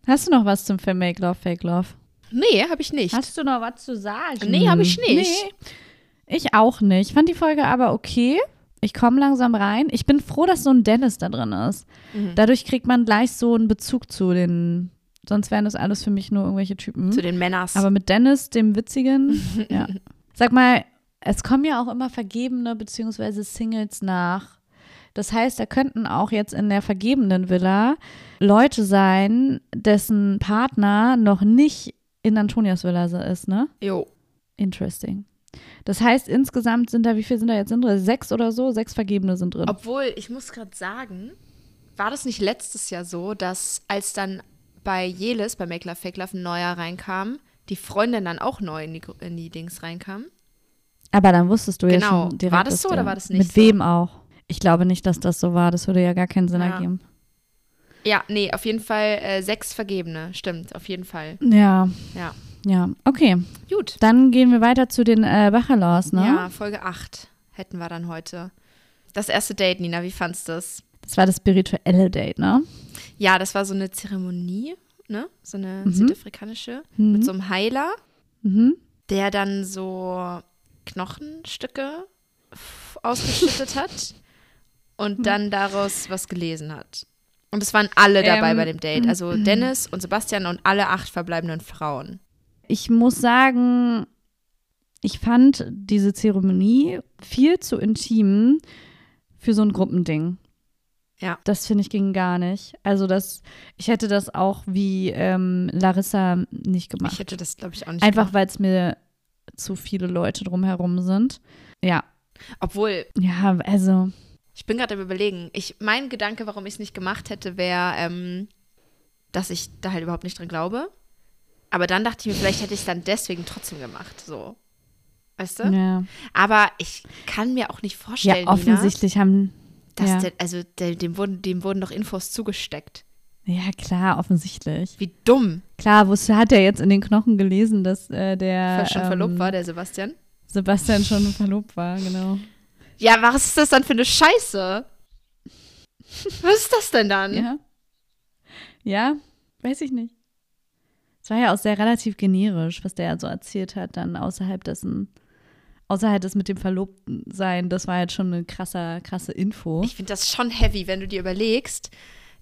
Hast du noch was zum Film Make Love, Fake Love? Nee, habe ich nicht. Hast du noch was zu sagen? Nee, hab ich nicht. Nee, ich auch nicht. Ich fand die Folge aber okay. Ich komme langsam rein. Ich bin froh, dass so ein Dennis da drin ist. Mhm. Dadurch kriegt man gleich so einen Bezug zu den. Sonst wären das alles für mich nur irgendwelche Typen. Zu den Männers. Aber mit Dennis, dem Witzigen, ja. Sag mal, es kommen ja auch immer Vergebene bzw. Singles nach. Das heißt, da könnten auch jetzt in der vergebenen Villa Leute sein, dessen Partner noch nicht in Antonias Villa ist, ne? jo. Interesting. Das heißt, insgesamt sind da, wie viele sind da jetzt drin? Sechs oder so? Sechs Vergebene sind drin. Obwohl, ich muss gerade sagen, war das nicht letztes Jahr so, dass als dann bei Jelis, bei Make Love Fake Love, ein neuer reinkam, die Freundin dann auch neu in die, in die Dings reinkam? Aber dann wusstest du ja Genau. schon direkt. War das so der- oder war das nicht Mit so? wem auch? Ich glaube nicht, dass das so war. Das würde ja gar keinen Sinn Ja. ergeben. Ja, nee, auf jeden Fall äh, sechs Vergebene. Stimmt, auf jeden Fall. Ja, Ja. ja. Okay, Gut. dann gehen wir weiter zu den äh, Bachelors, ne? Ja, Folge 8 hätten wir dann heute. Das erste Date, Nina, wie fandst du das? Das war das spirituelle Date, ne? Ja, das war so eine Zeremonie, ne? So eine Mhm. südafrikanische. Mhm. Mit so einem Heiler, Mhm. der dann so Knochenstücke ausgeschüttet hat und dann daraus was gelesen hat. Und es waren alle dabei Ähm, bei dem Date. Also Dennis und Sebastian und alle acht verbleibenden Frauen. Ich muss sagen, ich fand diese Zeremonie viel zu intim für so ein Gruppending. Ja. Das finde ich ging gar nicht. Also das, ich hätte das auch wie ähm, Larissa nicht gemacht. Ich hätte das, glaube ich, auch nicht Einfach weil es mir zu viele Leute drumherum sind. Ja. Obwohl, Ja, also. Ich bin gerade am überlegen. Ich, mein Gedanke, warum ich es nicht gemacht hätte, wäre, ähm, dass ich da halt überhaupt nicht dran glaube. Aber dann dachte ich mir, vielleicht hätte ich es dann deswegen trotzdem gemacht. So. Weißt du? Ja, Aber ich kann mir auch nicht ja vorstellen, offensichtlich haben. Nina, dass ja. der, also der, dem, wurden, dem wurden doch Infos zugesteckt. ja, klar, offensichtlich. Wie dumm. Klar, wusste, hat er jetzt in den Knochen gelesen, dass äh, der schon ähm, verlobt war, der Sebastian. Sebastian schon verlobt war, genau. Ja, was ist das dann für eine Scheiße? Was ist das denn dann? Ja. Ja, weiß ich nicht. Es war ja auch sehr relativ generisch, was der so erzählt hat, dann außerhalb dessen, außerhalb des mit dem Verlobtensein, das war jetzt schon eine krasse, krasse Info. Ich finde das schon heavy, wenn du dir überlegst,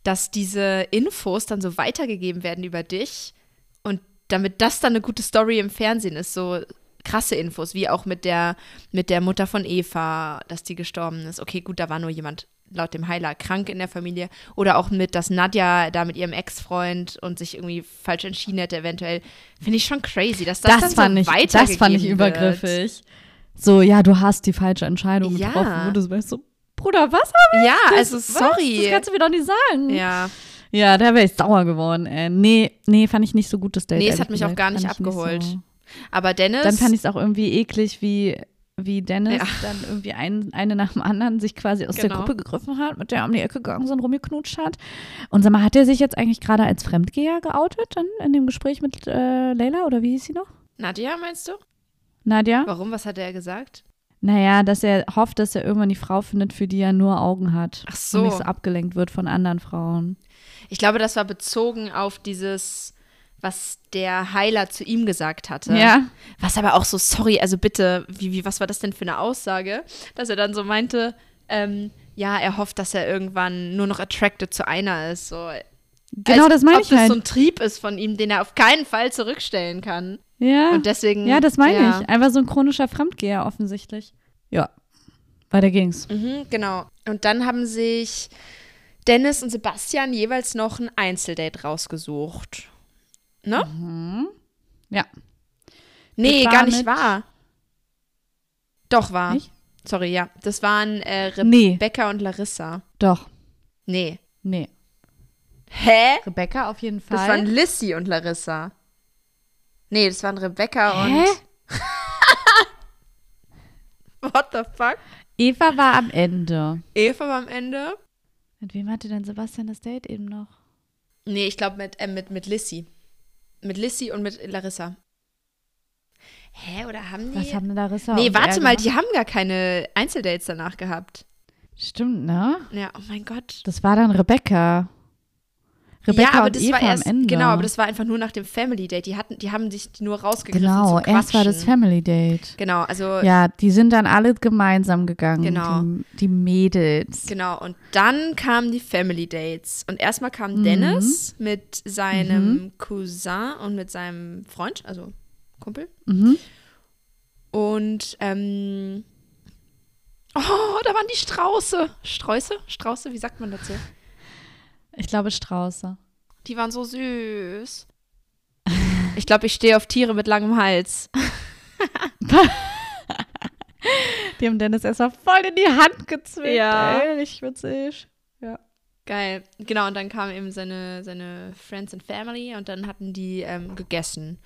dass diese Infos dann so weitergegeben werden über dich und damit das dann eine gute Story im Fernsehen ist, so krasse Infos, wie auch mit der, mit der Mutter von Eva, dass die gestorben ist. Okay, gut, da war nur jemand laut dem Heiler krank in der Familie. Oder auch mit, dass Nadja da mit ihrem Ex-Freund und sich irgendwie falsch entschieden hätte, eventuell. Finde ich schon crazy, dass das, das, dann fand so ich, weitergegeben das fand ich Wird. übergriffig. So, ja, du hast die falsche Entscheidung Ja. getroffen. Und du weißt so, Bruder, was? Ja, Das- also was? sorry. Das kannst du mir doch nicht sagen. ja. Ja, da wäre ich sauer geworden. Ey. Nee, nee, fand ich nicht so gut, das Date. Nee, es hat mich auch gesagt. gar nicht Fand ich abgeholt. so. Aber Dennis. Dann fand ich es auch irgendwie eklig, wie, wie Dennis Ja. dann irgendwie ein, eine nach dem anderen sich quasi aus der Genau. Gruppe gegriffen hat, mit der um die Ecke gegangen sind, rumgeknutscht hat. Und sag mal, hat er sich jetzt eigentlich gerade als Fremdgeher geoutet dann in dem Gespräch mit äh, Leila oder wie hieß sie noch? Nadja, meinst du? Nadja? Warum? Was hat er gesagt? Naja, dass er hofft, dass er irgendwann die Frau findet, für die er nur Augen hat. Ach so. Und nicht so abgelenkt wird von anderen Frauen. Ich glaube, das war bezogen auf dieses, was der Heiler zu ihm gesagt hatte. Ja. Was aber auch so, sorry, also bitte, wie, wie, was war das denn für eine Aussage? Dass er dann so meinte, ähm, ja, er hofft, dass er irgendwann nur noch attracted zu einer ist. So, Genau, als das meine ob ich das halt. so ein Trieb ist von ihm, den er auf keinen Fall zurückstellen kann. ja. Und deswegen. ja, das meine ja. ich. Einfach so ein chronischer Fremdgeher offensichtlich. Ja. Weiter ging's. Mhm, genau. Und dann haben sich Dennis und Sebastian jeweils noch ein Einzeldate rausgesucht. Ne? Mhm. Ja. Nee, gar nicht mit- wahr. Doch, war. Nicht? Sorry, ja. Das waren äh, Nee. Rebecca und Larissa. Doch. Nee. Nee. Hä? Rebecca auf jeden Fall. Das waren Lissy und Larissa. Nee, das waren Rebecca Hä? und. What the fuck? Eva war am Ende. Eva war am Ende? Mit wem hatte denn Sebastian das Date eben noch? Nee, ich glaube mit, äh, mit, mit Lissy. Mit Lissy und mit Larissa. Hä, oder haben die. Was haben Larissa nee, warte mal, gemacht? die haben gar keine Einzeldates danach gehabt. Stimmt, ne? Ja, oh mein Gott. Das war dann Rebecca. Rebecca ja, aber das Eva war erst, am Ende. genau, aber das war einfach nur nach dem Family Date. Die hatten, die haben sich nur rausgegriffen Genau, erst war das. Family Date. Genau, also Ja, die sind dann alle gemeinsam gegangen. Genau. Die, die Mädels. genau. Und dann kamen die Family Dates. Und erstmal kam Mhm. Dennis mit seinem Cousin und mit seinem Freund, also Kumpel. Mhm. Und ähm, oh, da waren die Strauße. Sträuße? Strauße, wie sagt man dazu? Ich glaube Strauße. Die waren so süß. Ich glaube, ich stehe auf Tiere mit langem Hals. Die haben Dennis erstmal voll in die Hand gezwickt. Ja. Ey, richtig witzig. Geil. Genau, und dann kamen eben seine, seine Friends and Family und dann hatten die ähm, gegessen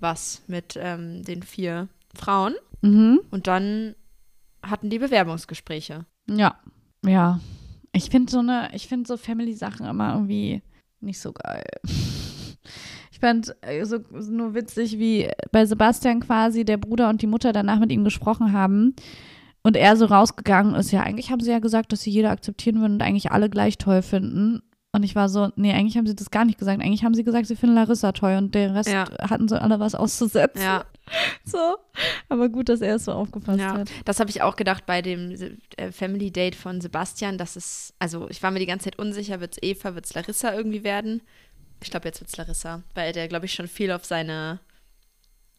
was mit ähm, den vier Frauen. Mhm. Und dann hatten die Bewerbungsgespräche. Ja. Ja. Ich finde so eine, ich finde so Family-Sachen immer irgendwie nicht so geil. Ich fand äh, so, so nur witzig, wie bei Sebastian quasi der Bruder und die Mutter danach mit ihm gesprochen haben und er so rausgegangen ist. Ja, eigentlich haben sie ja gesagt, dass sie jeder akzeptieren würden und eigentlich alle gleich toll finden. Und ich war so, nee, eigentlich haben sie das gar nicht gesagt. Eigentlich haben sie gesagt, sie finden Larissa toll und den Rest Ja. hatten sie alle was auszusetzen. Ja. So, aber gut, dass er es so aufgepasst Ja, hat. das habe ich auch gedacht bei dem äh, Family Date von Sebastian, dass es, also ich war mir die ganze Zeit unsicher, wird es Eva, wird es Larissa irgendwie werden? Ich glaube, jetzt wird es Larissa, weil der, glaube ich, schon viel auf seine,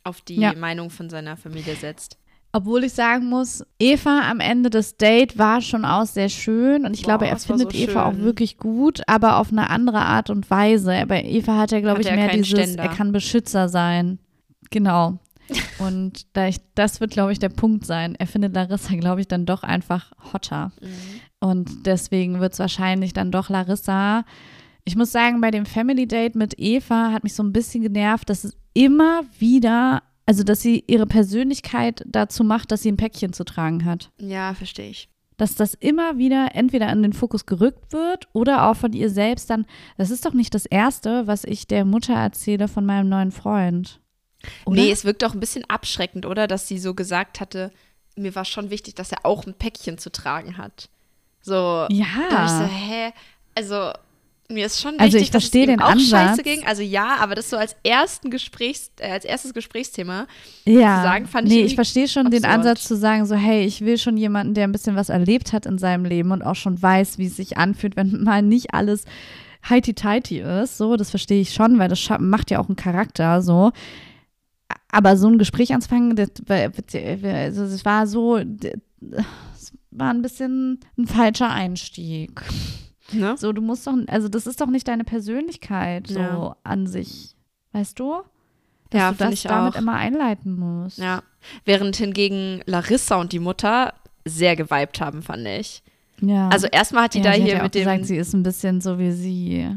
auf die Ja. Meinung von seiner Familie setzt. Obwohl ich sagen muss, Eva am Ende des Date war schon auch sehr schön und ich Boah, glaube, er findet so Eva auch schön. wirklich gut, aber auf eine andere Art und Weise. Bei Eva hat er, glaube Hat ich, mehr dieses, Ständer. er kann Beschützer sein. Genau. Und da ich, das wird, glaube ich, der Punkt sein. Er findet Larissa, glaube ich, dann doch einfach hotter. Und deswegen wird es wahrscheinlich dann doch Larissa. Ich muss sagen, bei dem Family Date mit Eva hat mich so ein bisschen genervt, dass es immer wieder, also dass sie ihre Persönlichkeit dazu macht, dass sie ein Päckchen zu tragen hat. Ja, verstehe ich. Dass das immer wieder entweder in den Fokus gerückt wird oder auch von ihr selbst dann, das ist doch nicht das Erste, was ich der Mutter erzähle von meinem neuen Freund. Oder? Nee, es wirkt auch ein bisschen abschreckend, oder? Dass sie so gesagt hatte, mir war schon wichtig, dass er auch ein Päckchen zu tragen hat. So, da hab ich so, ja. hä? Also, mir ist schon wichtig, Also ich dass verstehe es ihm den auch Ansatz. scheiße ging. Also ja, aber das so als ersten Gesprächs, äh, als erstes Gesprächsthema. ja. zu sagen, fand ich nee, ich verstehe schon den absurd. Ansatz zu sagen, so, hey, ich will schon jemanden, der ein bisschen was erlebt hat in seinem Leben und auch schon weiß, wie es sich anfühlt, wenn mal nicht alles heiti-teiti ist. So, das verstehe ich schon, weil das macht ja auch einen Charakter, so. Aber so ein Gespräch anzufangen, das, war- also das war so, das war ein bisschen ein falscher Einstieg. Ne? So, du musst doch, also das ist doch nicht deine Persönlichkeit so Ja. an sich, weißt du? Dass Ja, du das ich damit auch. immer einleiten musst. Ja. Während hingegen Larissa und die Mutter sehr geweibt haben, fand ich. Ja. Also erstmal hat die ja, da sie hier hat ja mit dem. gesagt, sie ist ein bisschen so wie sie.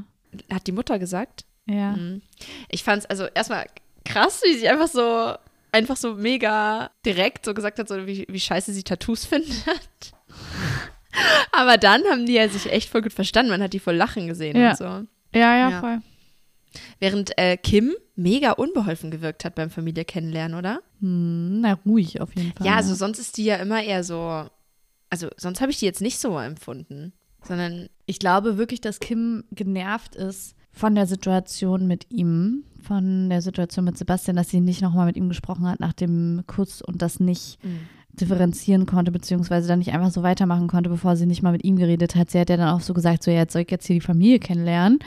hat die Mutter gesagt? Ja. Mhm. Ich fand es also erstmal krass, wie sie einfach so, einfach so mega direkt so gesagt hat, so wie, wie scheiße sie Tattoos findet. Aber dann haben die ja sich echt voll gut verstanden. Man hat die voll lachen gesehen Ja. und so. Ja, ja, Ja. voll. Während äh, Kim mega unbeholfen gewirkt hat beim Familie kennenlernen, oder? Hm, na, ruhig auf jeden Fall. Ja, also sonst ist die ja immer eher so. Also sonst habe ich die jetzt nicht so empfunden. Sondern, ich glaube wirklich, dass Kim genervt ist von der Situation mit ihm, von der Situation mit Sebastian, dass sie nicht nochmal mit ihm gesprochen hat nach dem Kuss und das nicht differenzieren konnte, beziehungsweise dann nicht einfach so weitermachen konnte, bevor sie nicht mal mit ihm geredet hat. Sie hat ja dann auch so gesagt, so ja, jetzt soll ich jetzt hier die Familie kennenlernen.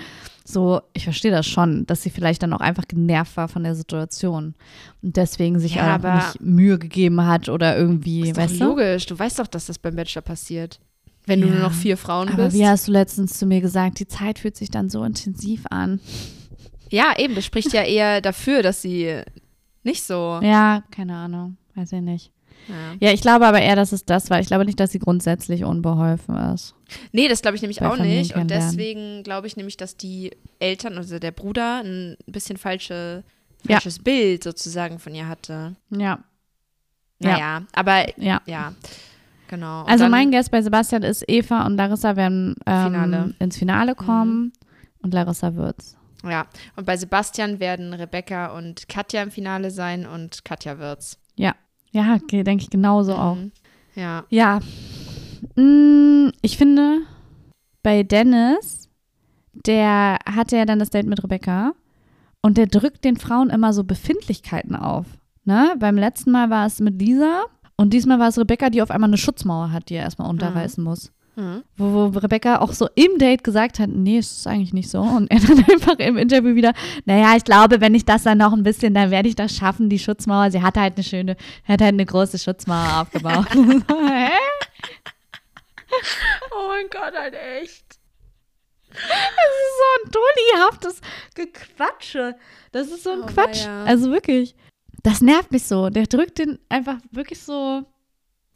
So, ich verstehe das schon, dass sie vielleicht dann auch einfach genervt war von der Situation und deswegen sich Ja, auch aber- nicht Mühe gegeben hat oder irgendwie, ist doch weißt du? logisch. Du weißt doch, dass das beim Bachelor passiert. Wenn du Ja. nur noch vier Frauen Aber bist. wie hast du letztens zu mir gesagt, die Zeit fühlt sich dann so intensiv an. Ja, eben, das spricht ja eher dafür, dass sie nicht so. Ja, keine Ahnung, weiß ich nicht. Ja. Ja, ich glaube aber eher, dass es das war. Ich glaube nicht, dass sie grundsätzlich unbeholfen ist. Nee, das glaube ich nämlich Bei auch Familien nicht. Und deswegen glaube ich nämlich, dass die Eltern, also der Bruder, ein bisschen falsche, Ja. falsches Bild sozusagen von ihr hatte. Ja, Naja, aber ja. ja, genau. Und Also mein Guest bei Sebastian ist, Eva und Larissa werden ähm, Finale. Mhm. ins Finale kommen und Larissa wird's. Ja, und bei Sebastian werden Rebecca und Katja im Finale sein und Katja wird's. Ja, ja, denke ich genauso auch. Mhm. Ja. Ja, Mm, ich finde, bei Dennis, der hatte ja dann das Date mit Rebecca und der drückt den Frauen immer so Befindlichkeiten auf. Ne? Beim letzten Mal war es mit Lisa und diesmal war es Rebecca, die auf einmal eine Schutzmauer hat, die er erstmal unterreißen muss. Mhm. Wo, wo Rebecca auch so im Date gesagt hat, nee, es ist eigentlich nicht so. Und er dann einfach im Interview wieder, naja, ich glaube, wenn ich das dann noch ein bisschen, dann werde ich das schaffen, die Schutzmauer. Sie hat halt eine schöne, hat halt eine große Schutzmauer aufgebaut. Hä? Oh mein Gott, halt echt. Das ist so ein dullihaftes Gequatsche. Das ist so ein Oh, Quatsch. weia. Also wirklich. Das nervt mich so. Der drückt den einfach wirklich so.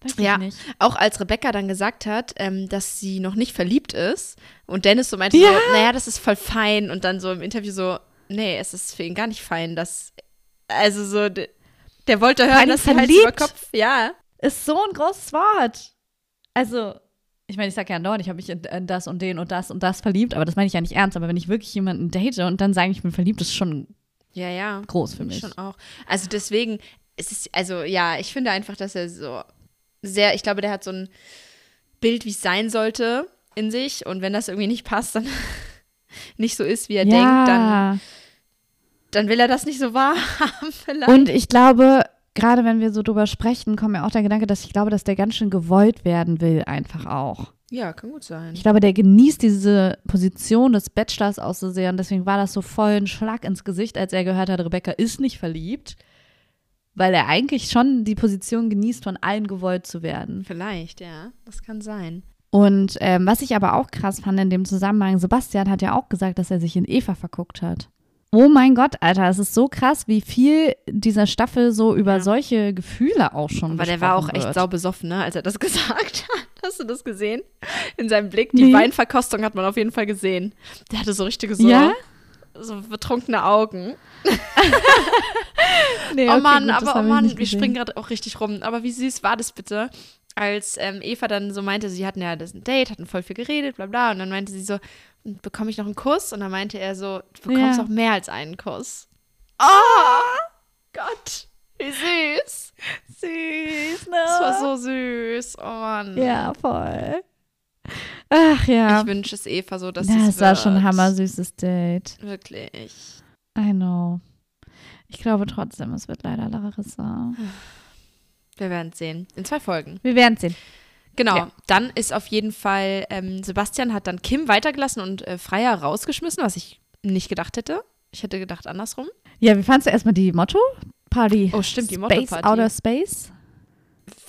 Weiß Ja. nicht. Auch als Rebecca dann gesagt hat, ähm, dass sie noch nicht verliebt ist und Dennis so meinte, Ja. so, naja, das ist voll fein und dann so im Interview so, nee, es ist für ihn gar nicht fein, dass, also so, de- der wollte hören, allem dass Hals verliebt. über Kopf, ja. Ist so ein großes Wort. Also, ich meine, ich sage ja andauernd, ich habe mich in, in das und den und das und das verliebt, aber das meine ich ja nicht ernst. Aber wenn ich wirklich jemanden date und dann sage, ich bin verliebt, ist schon Ja, ja. groß für mich. Schon auch. Also deswegen, es ist, also ja, ich finde einfach, dass er so sehr, ich glaube, der hat so ein Bild, wie es sein sollte in sich und wenn das irgendwie nicht passt, dann nicht so ist, wie er denkt, dann dann will er das nicht so wahrhaben vielleicht. Und ich glaube, gerade wenn wir so drüber sprechen, kommt mir auch der Gedanke, dass ich glaube, dass der ganz schön gewollt werden will, einfach auch. ja, kann gut sein. Ich glaube, der genießt diese Position des Bachelors auch so sehr und deswegen war das so voll ein Schlag ins Gesicht, als er gehört hat, Rebecca ist nicht verliebt, weil er eigentlich schon die Position genießt, von allen gewollt zu werden. Vielleicht, ja, das kann sein. Und ähm, was ich aber auch krass fand in dem Zusammenhang, Sebastian hat ja auch gesagt, dass er sich in Eva verguckt hat. Oh mein Gott, Alter, es ist so krass, wie viel dieser Staffel so über Ja. solche Gefühle auch schon Aber der war auch echt wird. sau besoffen, ne, als er das gesagt hat. Hast du das gesehen? In seinem Blick. Die Nee. Weinverkostung hat man auf jeden Fall gesehen. Der hatte so richtige so, Ja? So betrunkene Augen. Nee, oh okay, Mann, gut, aber oh Mann, wir springen gerade auch richtig rum. Aber wie süß war das bitte? Als ähm, Eva dann so meinte, sie hatten ja das ein Date, hatten voll viel geredet, bla bla. Und dann meinte sie so, bekomme ich noch einen Kuss? Und dann meinte er so, du bekommst Ja. auch mehr als einen Kuss. Oh Gott, wie süß. Süß, ne? Das war so süß. Oh Mann. Ja, voll. Ach ja. Ich wünsche es Eva so, dass ja, sie es war schon ein wird. hammersüßes Date. Wirklich. I know. Ich glaube trotzdem, es wird leider Larissa. Wir werden es sehen. In zwei Folgen. Wir werden sehen. Genau. Ja. Dann ist auf jeden Fall, ähm, Sebastian hat dann Kim weitergelassen und äh, Freier rausgeschmissen, was ich nicht gedacht hätte. Ich hätte gedacht andersrum. Ja, wie fandst du erstmal die Motto-Party? Oh, stimmt, die Space Motto-Party. Outer Space?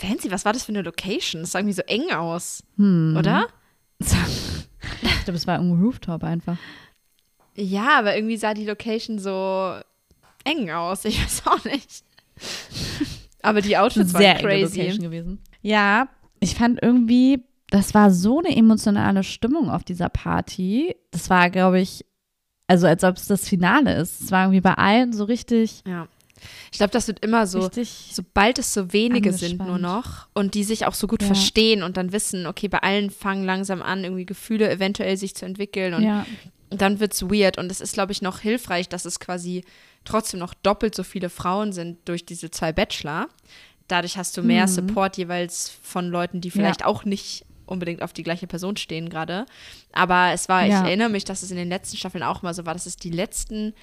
Fancy, was war das für eine Location? Das sah irgendwie so eng aus, Hm. oder? Ich glaube, es war irgendwo Rooftop einfach. Ja, aber irgendwie sah die Location so eng aus. Ich weiß auch nicht. Aber die Outfits Sehr waren crazy. Location gewesen. Ja, ich fand irgendwie, das war so eine emotionale Stimmung auf dieser Party. Das war, glaube ich, also als ob es das Finale ist. Es war irgendwie bei allen so richtig, Ja. Ich glaube, das wird immer so, richtig. sobald es so wenige sind nur noch und die sich auch so gut Ja. verstehen und dann wissen, okay, bei allen fangen langsam an, irgendwie Gefühle eventuell sich zu entwickeln und ja, dann wird es weird. Und es ist, glaube ich, noch hilfreich, dass es quasi trotzdem noch doppelt so viele Frauen sind durch diese zwei Bachelor. Dadurch hast du mehr Mhm. Support jeweils von Leuten, die vielleicht auch nicht unbedingt auf die gleiche Person stehen gerade. Aber es war, Ja. ich erinnere mich, dass es in den letzten Staffeln auch mal so war, dass es die letzten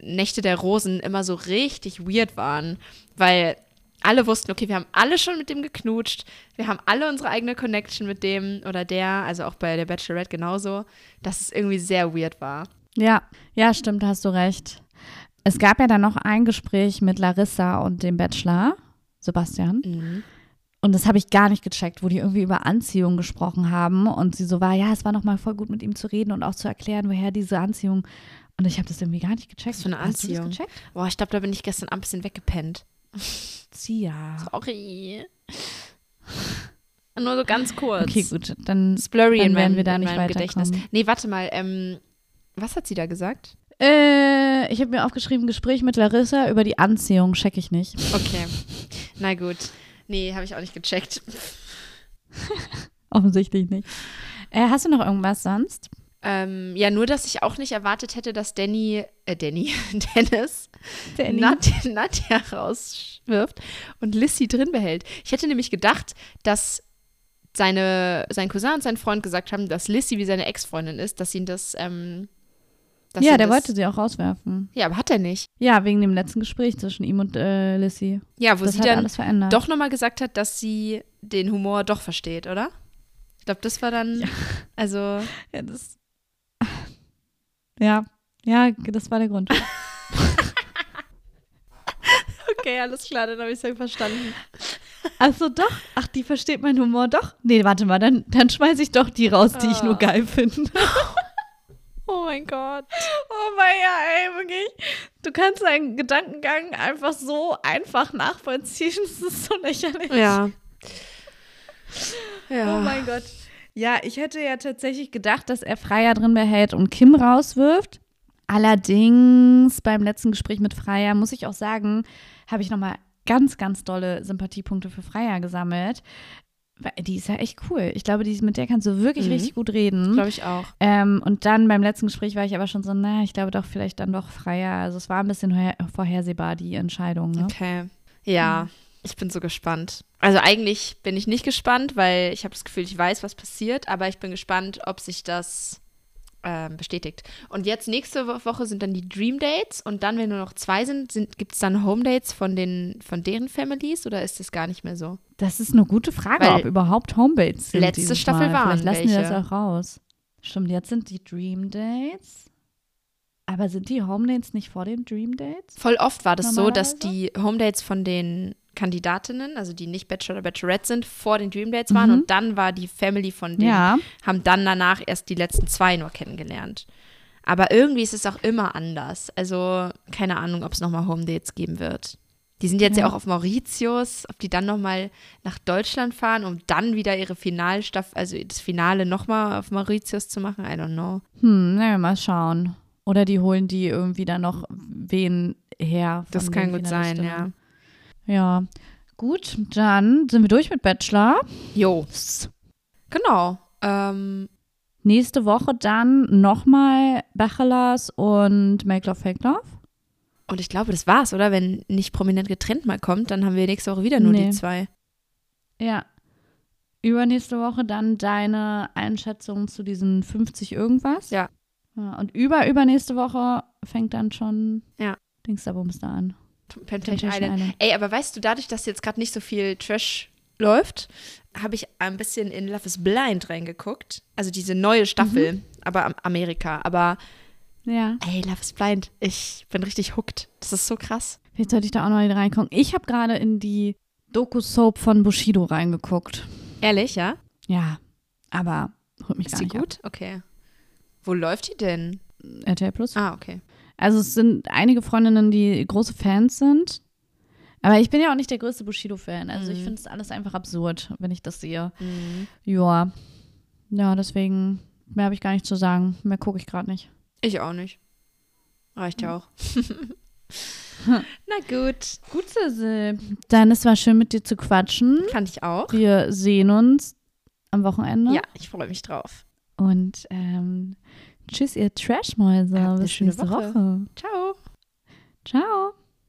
Nächte der Rosen immer so richtig weird waren, weil alle wussten, okay, wir haben alle schon mit dem geknutscht, wir haben alle unsere eigene Connection mit dem oder der, also auch bei der Bachelorette genauso, dass es irgendwie sehr weird war. ja, ja, stimmt, hast du recht. Es gab ja dann noch ein Gespräch mit Larissa und dem Bachelor, Sebastian. Mhm. Und das habe ich gar nicht gecheckt, wo die irgendwie über Anziehung gesprochen haben. Und sie so war, ja, es war nochmal voll gut mit ihm zu reden und auch zu erklären, woher diese Anziehung. Und ich habe das irgendwie gar nicht gecheckt. Was für eine Hast du Anziehung? gecheckt? Boah, ich glaube, da bin ich gestern Abend ein bisschen weggepennt. Zia. Sorry. Nur so ganz kurz. Okay, gut. Dann, blurry Dann werden wir da nicht meinem Gedächtnis. weiterkommen. Nee, warte mal. Ähm, was hat sie da gesagt? äh, ich habe mir aufgeschrieben, Gespräch mit Larissa über die Anziehung, check ich nicht. Okay. Na gut. Nee, habe ich auch nicht gecheckt. Offensichtlich nicht. Äh, hast du noch irgendwas sonst? Ähm, ja, nur, dass ich auch nicht erwartet hätte, dass Danny, äh, Danny, Dennis, Danny. Nadja, Nadja rauswirft und Lissy drin behält. Ich hätte nämlich gedacht, dass seine, sein Cousin und sein Freund gesagt haben, dass Lissy wie seine Ex-Freundin ist, dass ihn das, ähm, dass Ja, der das, wollte sie auch rauswerfen. Ja, aber hat er nicht. Ja, wegen dem letzten Gespräch zwischen ihm und äh, Lissy. Ja, wo Das sie dann doch nochmal gesagt hat, dass sie den Humor doch versteht, oder? Ich glaube, das war dann, also, Ja, das. Ja, ja, das war der Grund. okay, alles klar, dann habe ich es ja verstanden. Achso, doch. Ach, die versteht meinen Humor doch. Nee, warte mal, dann, dann schmeiße ich doch die raus, die ich nur Ah. geil finde. Oh mein Gott. Oh mein ja, ey, wirklich. Du kannst deinen Gedankengang einfach so einfach nachvollziehen. Das ist so lächerlich. Ja. Ja. Oh mein Gott. Ja, ich hätte ja tatsächlich gedacht, dass er Freier drin behält und Kim rauswirft. Allerdings beim letzten Gespräch mit Freier, muss ich auch sagen, habe ich nochmal ganz, ganz dolle Sympathiepunkte für Freier gesammelt. Weil Die ist ja echt cool. Ich glaube, die, mit der kannst du wirklich Mhm. richtig gut reden. Glaube ich auch. Ähm, und dann beim letzten Gespräch war ich aber schon so, na, ich glaube doch vielleicht dann doch Freier. Also es war ein bisschen vorher- vorhersehbar, die Entscheidung. Ne? Okay. Ja, ich bin so gespannt. Also eigentlich bin ich nicht gespannt, weil ich habe das Gefühl, ich weiß, was passiert, aber ich bin gespannt, ob sich das ähm, bestätigt. Und jetzt nächste Wo- Woche sind dann die Dream Dates und dann, wenn nur noch zwei sind, sind gibt es dann Home Dates von, den, von deren Families oder ist das gar nicht mehr so? Das ist eine gute Frage, Weil ob überhaupt Homebates sind. letzte Staffel Mal. waren Vielleicht lassen die das auch raus. Stimmt, jetzt sind die Dream Dates. Aber sind die Home Dates nicht vor den Dream Dates? Voll oft war das so, dass die Home Dates von den Kandidatinnen, also die nicht Bachelor oder Bachelorette sind, vor den Dream Dates waren Mhm. und dann war die Family von denen, Ja. haben dann danach erst die letzten zwei nur kennengelernt. Aber irgendwie ist es auch immer anders. Also keine Ahnung, ob es nochmal Home Dates geben wird. Die sind jetzt ja, Ja. auch auf Mauritius, ob die dann nochmal nach Deutschland fahren, um dann wieder ihre Finalstaffel, also das Finale nochmal auf Mauritius zu machen. I don't know. Hm, na, mal schauen. Oder die holen die irgendwie dann noch wen her. Das kann gut sein, ja. Ja. Gut, dann sind wir durch mit Bachelor. Jo, genau. Ähm, Nächste Woche dann nochmal Bachelors und Make Love Fake Love. und ich glaube, das war's, oder? Wenn nicht prominent getrennt mal kommt, dann haben wir nächste Woche wieder nur Nee. die zwei. Ja. Übernächste Woche dann deine Einschätzung zu diesen 50 irgendwas. Ja. ja und über übernächste Woche fängt dann schon Ja. Dings da Bums da an. Temptation Island. Island. Ey, aber weißt du, dadurch, dass jetzt gerade nicht so viel Trash läuft, habe ich ein bisschen in Love is Blind reingeguckt. Also diese neue Staffel, Mhm. aber am Amerika. Aber Ja. ey, Love is Blind, ich bin richtig hooked. Das ist so krass. Jetzt sollte ich da auch noch reingucken. Ich habe gerade in die Doku-Soap von Bushido reingeguckt. Ehrlich, ja? Ja, aber holt mich Ist gar nicht gut? Okay. Wo läuft die denn? ab. RTL Plus. Ah, okay. Also es sind einige Freundinnen, die große Fans sind. Aber ich bin ja auch nicht der größte Bushido-Fan. Also ich Mhm. finde es alles einfach absurd, wenn ich das sehe. Mhm. Ja. Ja, deswegen mehr habe ich gar nicht zu sagen. Mehr gucke ich gerade nicht. Ich auch nicht. Reicht ja auch. Na gut. Gut, Sissel. Dann, es war schön mit dir zu quatschen. Fand ich auch. Wir sehen uns am Wochenende. Ja, ich freue mich drauf. Und ähm, tschüss, ihr Trashmäuse. Habt eine Bis nächste Woche. Woche. Ciao. Ciao.